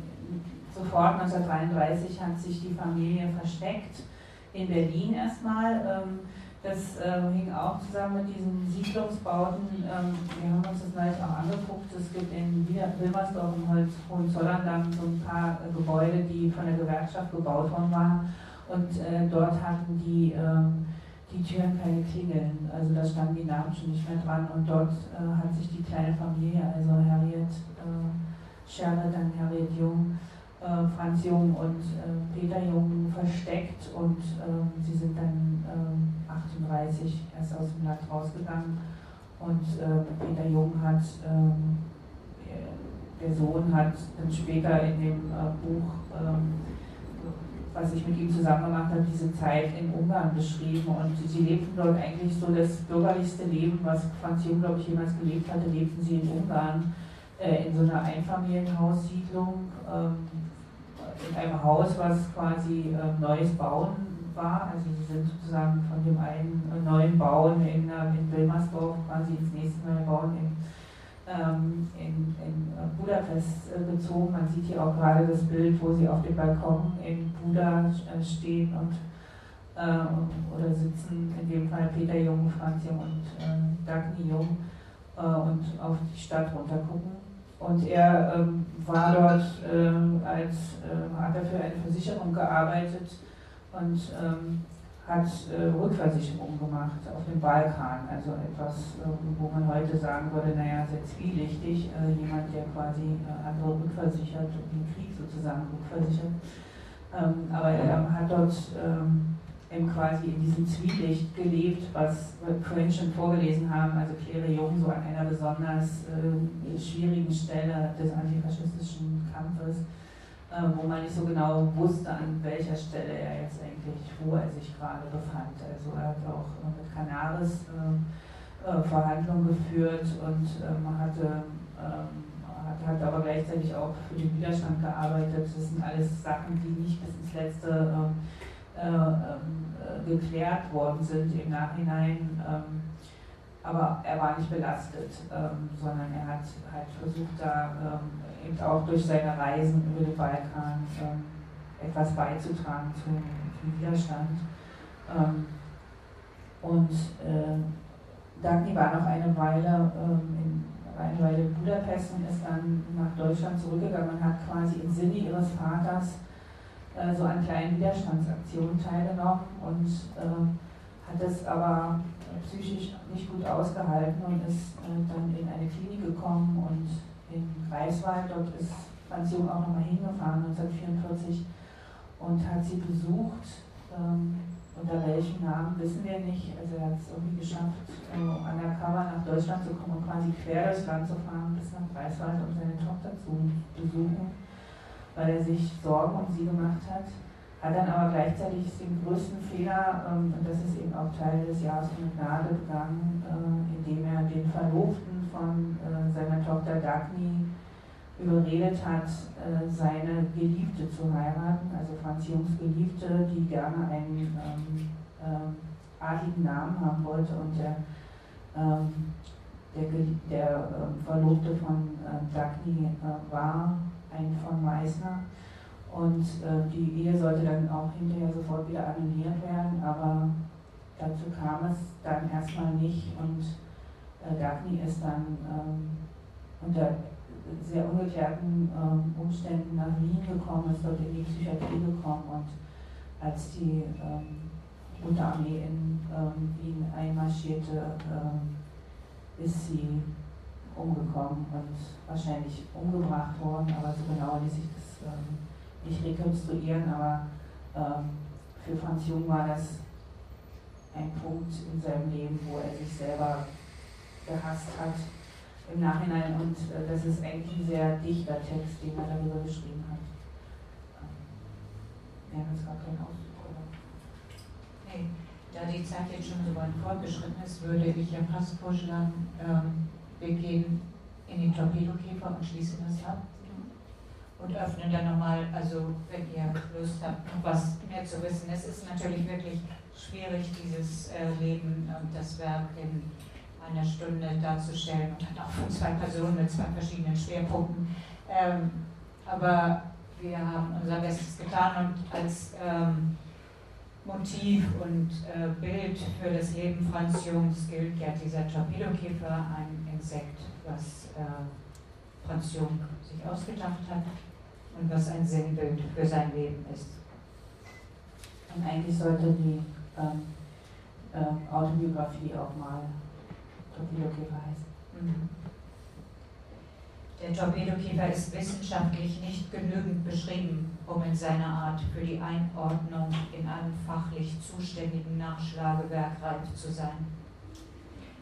sofort 1933 hat sich die Familie versteckt, in Berlin erstmal. Ähm, das äh, hing auch zusammen mit diesen Siedlungsbauten. Ähm, wir haben uns das gleich auch angeguckt. Es gibt in Wilmersdorf und Hohenzollern so ein paar äh, Gebäude, die von der Gewerkschaft gebaut worden waren. Und äh, dort hatten die, ähm, die Türen keine Klingeln. Also da standen die Namen schon nicht mehr dran. Und dort äh, hat sich die kleine Familie, also Harriet äh, Scherle, dann Harriet Jung, Franz Jung und Peter Jung versteckt. Und ähm, sie sind dann 38 erst aus dem Land rausgegangen und äh, Peter Jung hat, ähm, der Sohn hat dann später in dem äh, Buch, ähm, was ich mit ihm zusammen gemacht habe, diese Zeit in Ungarn beschrieben und sie lebten dort eigentlich so das bürgerlichste Leben, was Franz Jung, glaube ich, jemals gelebt hatte, lebten sie in Ungarn äh, in so einer Einfamilienhaussiedlung, ähm, in einem Haus, was quasi äh, neues Bauen war. Also sie sind sozusagen von dem einen neuen Bauen in, in Wilmersdorf quasi ins nächste neue Bauen in, ähm, in, in Budapest äh, gezogen. Man sieht hier auch gerade das Bild, wo sie auf dem Balkon in Buda äh, stehen und äh, oder sitzen, in dem Fall Peter Jung, Franz Jung und äh, Dagny Jung äh, und auf die Stadt runter gucken. Und er ähm, war dort äh, als, äh, hat er für eine Versicherung gearbeitet, und ähm, hat äh, Rückversicherung gemacht auf dem Balkan. Also etwas, äh, wo man heute sagen würde, naja, sehr zwielichtig, äh, jemand, der quasi äh, andere rückversichert und den Krieg sozusagen rückversichert. Ähm, aber er hat dort ähm, quasi in diesem Zwielicht gelebt, was wir vorhin schon vorgelesen haben, also Claire Jung so an einer besonders äh, schwierigen Stelle des antifaschistischen Kampfes äh, wo man nicht so genau wusste, an welcher Stelle er jetzt eigentlich, wo er sich gerade befand. Also er hat auch äh, mit Canaris äh, Verhandlungen geführt und man hatte ähm, hat, hat aber gleichzeitig auch für den Widerstand gearbeitet. Das sind alles Sachen, die nicht bis ins Letzte ähm, äh, äh, geklärt worden sind im Nachhinein. Ähm, aber er war nicht belastet, ähm, sondern er hat halt versucht, da ähm, eben auch durch seine Reisen über den Balkan ähm, etwas beizutragen zum, zum Widerstand. Ähm, und äh, Dagny war noch eine Weile ähm, in eine Weile in Budapest und ist dann nach Deutschland zurückgegangen und hat quasi im Sinne ihres Vaters äh, so an kleinen Widerstandsaktionen teilgenommen und äh, hat es aber psychisch nicht gut ausgehalten und ist äh, dann in eine Klinik gekommen und in Greifswald. Dort ist Franz Jung auch nochmal hingefahren 1944 und hat sie besucht. Ähm, unter welchem Namen wissen wir nicht. Also er hat es irgendwie geschafft, äh, undercover nach Deutschland zu kommen und quasi quer durchs Land zu fahren bis nach Greifswald, um seine Tochter zu besuchen, weil er sich Sorgen um sie gemacht hat. Hat dann aber gleichzeitig den größten Fehler, ähm, und das ist eben auch Teil des Jahres mit Gnade begangen, äh, indem er den Verlobten von äh, seiner Tochter Dagny überredet hat, äh, seine Geliebte zu heiraten, also Franz Jungs Geliebte, die gerne einen ähm, ähm, adligen Namen haben wollte und der, ähm, der, der äh, Verlobte von äh, Dagny äh, war ein von Meißner Und äh, die Ehe sollte dann auch hinterher sofort wieder annulliert werden, aber dazu kam es dann erstmal nicht und äh, Daphne ist dann ähm, unter sehr ungeklärten ähm, Umständen nach Wien gekommen, ist dort in die Psychiatrie gekommen und als die ähm, Rote in ähm, Wien einmarschierte, ähm, ist sie umgekommen und wahrscheinlich umgebracht worden, aber so genau ließ sich das ähm, nicht rekonstruieren, aber ähm, für Franz Jung war das ein Punkt in seinem Leben, wo er sich selber gehasst hat im Nachhinein und äh, das ist eigentlich ein sehr dichter Text, den er darüber geschrieben hat. Ähm, ja, das gar kein Ausdruck, oder? Nee, da die Zeit jetzt schon so weit fortgeschritten ist, würde ich ja fast vorschlagen, ähm, wir gehen in den Torpedokäfer und schließen das ab und öffnen dann nochmal, also wenn ihr Lust habt, noch was mehr zu wissen. Es ist natürlich wirklich schwierig, dieses äh, Leben und das Werk in einer Stunde darzustellen und dann auch von zwei Personen mit zwei verschiedenen Schwerpunkten. Ähm, aber wir haben unser Bestes getan und als ähm, Motiv und äh, Bild für das Leben Franz Jungs gilt ja dieser Torpedokäfer, ein Insekt, was äh, Franz Jung sich ausgedacht hat und was ein Sinnbild für sein Leben ist. Und eigentlich sollte die ähm, äh, Autobiografie auch mal Torpedokäfer heißen. Mhm. Der Torpedokäfer ist wissenschaftlich nicht genügend beschrieben, um in seiner Art für die Einordnung in einem fachlich zuständigen Nachschlagewerk reif zu sein.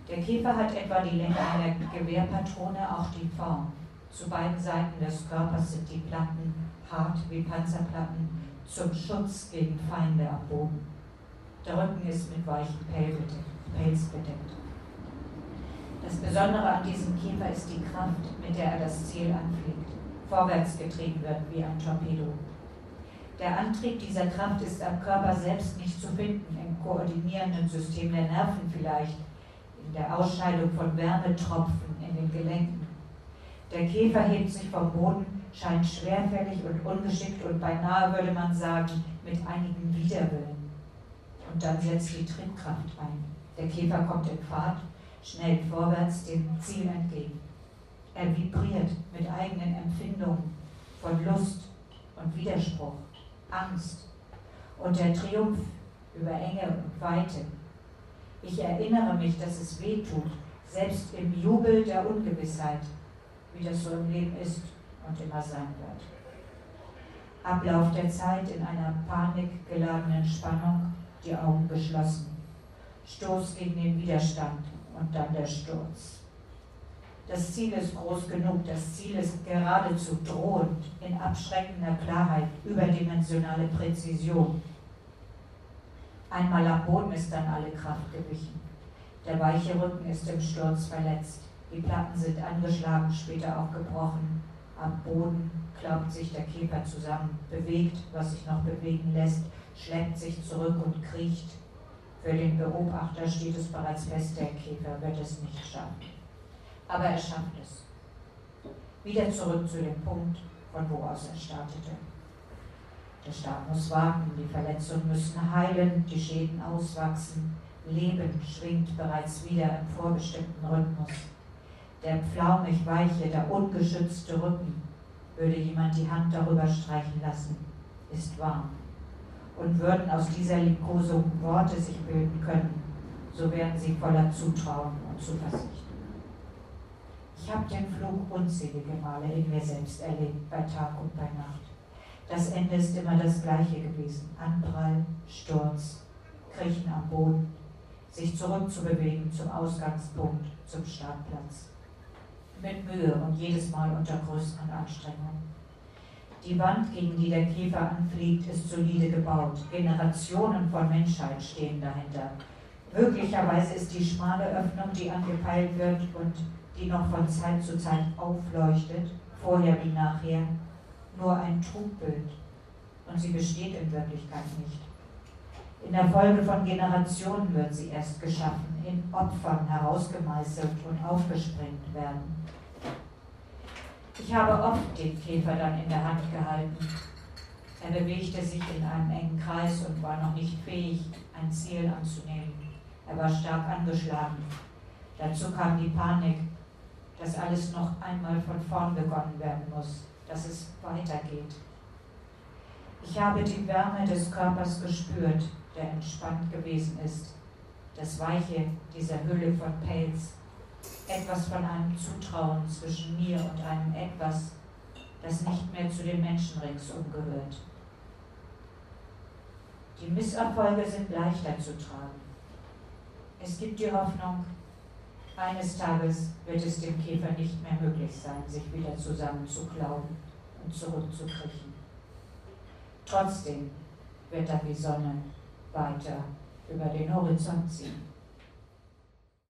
Der Käfer hat etwa die Länge einer Gewehrpatrone, auch die Form. Zu beiden Seiten des Körpers sind die Platten hart wie Panzerplatten zum Schutz gegen Feinde am Boden. Der Rücken ist mit weichem Pelz bedeckt. Das Besondere an diesem Käfer ist die Kraft, mit der er das Ziel anfliegt, vorwärts getrieben wird wie ein Torpedo. Der Antrieb dieser Kraft ist am Körper selbst nicht zu finden, im koordinierenden System der Nerven vielleicht, der Ausscheidung von Wärmetropfen in den Gelenken. Der Käfer hebt sich vom Boden, scheint schwerfällig und ungeschickt und beinahe würde man sagen, mit einigem Widerwillen. Und dann setzt die Triebkraft ein. Der Käfer kommt in Fahrt schnell vorwärts dem Ziel entgegen. Er vibriert mit eigenen Empfindungen von Lust und Widerspruch, Angst und der Triumph über Enge und Weite. Ich erinnere mich, dass es weh tut, selbst im Jubel der Ungewissheit, wie das so im Leben ist und immer sein wird. Ablauf der Zeit in einer panikgeladenen Spannung, die Augen geschlossen. Stoß gegen den Widerstand, und dann der Sturz. Das Ziel ist groß genug, das Ziel ist geradezu drohend, in abschreckender Klarheit, überdimensionale Präzision. Einmal am Boden ist dann alle Kraft gewichen. Der weiche Rücken ist im Sturz verletzt. Die Platten sind angeschlagen, später auch gebrochen. Am Boden klaubt sich der Käfer zusammen, bewegt, was sich noch bewegen lässt, schleppt sich zurück und kriecht für den Beobachter steht es bereits fest, der Käfer wird es nicht schaffen. Aber er schafft es. Wieder zurück zu dem Punkt, von wo aus er startete. Der Stab muss warten, die Verletzungen müssen heilen, die Schäden auswachsen. Leben schwingt bereits wieder im vorbestimmten Rhythmus. Der pflaumig weiche, der ungeschützte Rücken, würde jemand die Hand darüber streichen lassen, ist warm und würden aus dieser Liebkosung Worte sich bilden können, so wären sie voller Zutrauen und Zuversicht. Ich habe den Flug unzählige Male in mir selbst erlebt, bei Tag und bei Nacht. Das Ende ist immer das gleiche gewesen. Anprall, Sturz, Kriechen am Boden, sich zurückzubewegen zum Ausgangspunkt, zum Startplatz. Mit Mühe und jedes Mal unter größeren Anstrengungen. Die Wand, gegen die der Käfer anfliegt, ist solide gebaut. Generationen von Menschheit stehen dahinter. Möglicherweise ist die schmale Öffnung, die angepeilt wird und die noch von Zeit zu Zeit aufleuchtet, vorher wie nachher, nur ein Trugbild. Und sie besteht in Wirklichkeit nicht. In der Folge von Generationen wird sie erst geschaffen, in Opfern herausgemeißelt und aufgesprengt werden. Ich habe oft den Käfer dann in der Hand gehalten Er bewegte sich in einem engen Kreis und war noch nicht fähig, ein Ziel anzunehmen. Er war stark angeschlagen. Dazu kam die Panik, dass alles noch einmal von vorn begonnen werden muss, dass es weitergeht. Ich habe die Wärme des Körpers gespürt, der entspannt gewesen ist, das Weiche dieser Hülle von Pelz, etwas von einem Zutrauen zwischen mir und einem Etwas, das nicht mehr zu den Menschen ringsum gehört. Die Misserfolge sind leichter zu tragen. Es gibt die Hoffnung, eines Tages wird es dem Käfer nicht mehr möglich sein, sich wieder zusammenzuklauen und zurückzukriechen. Trotzdem wird dann die Sonne weiter über den Horizont ziehen.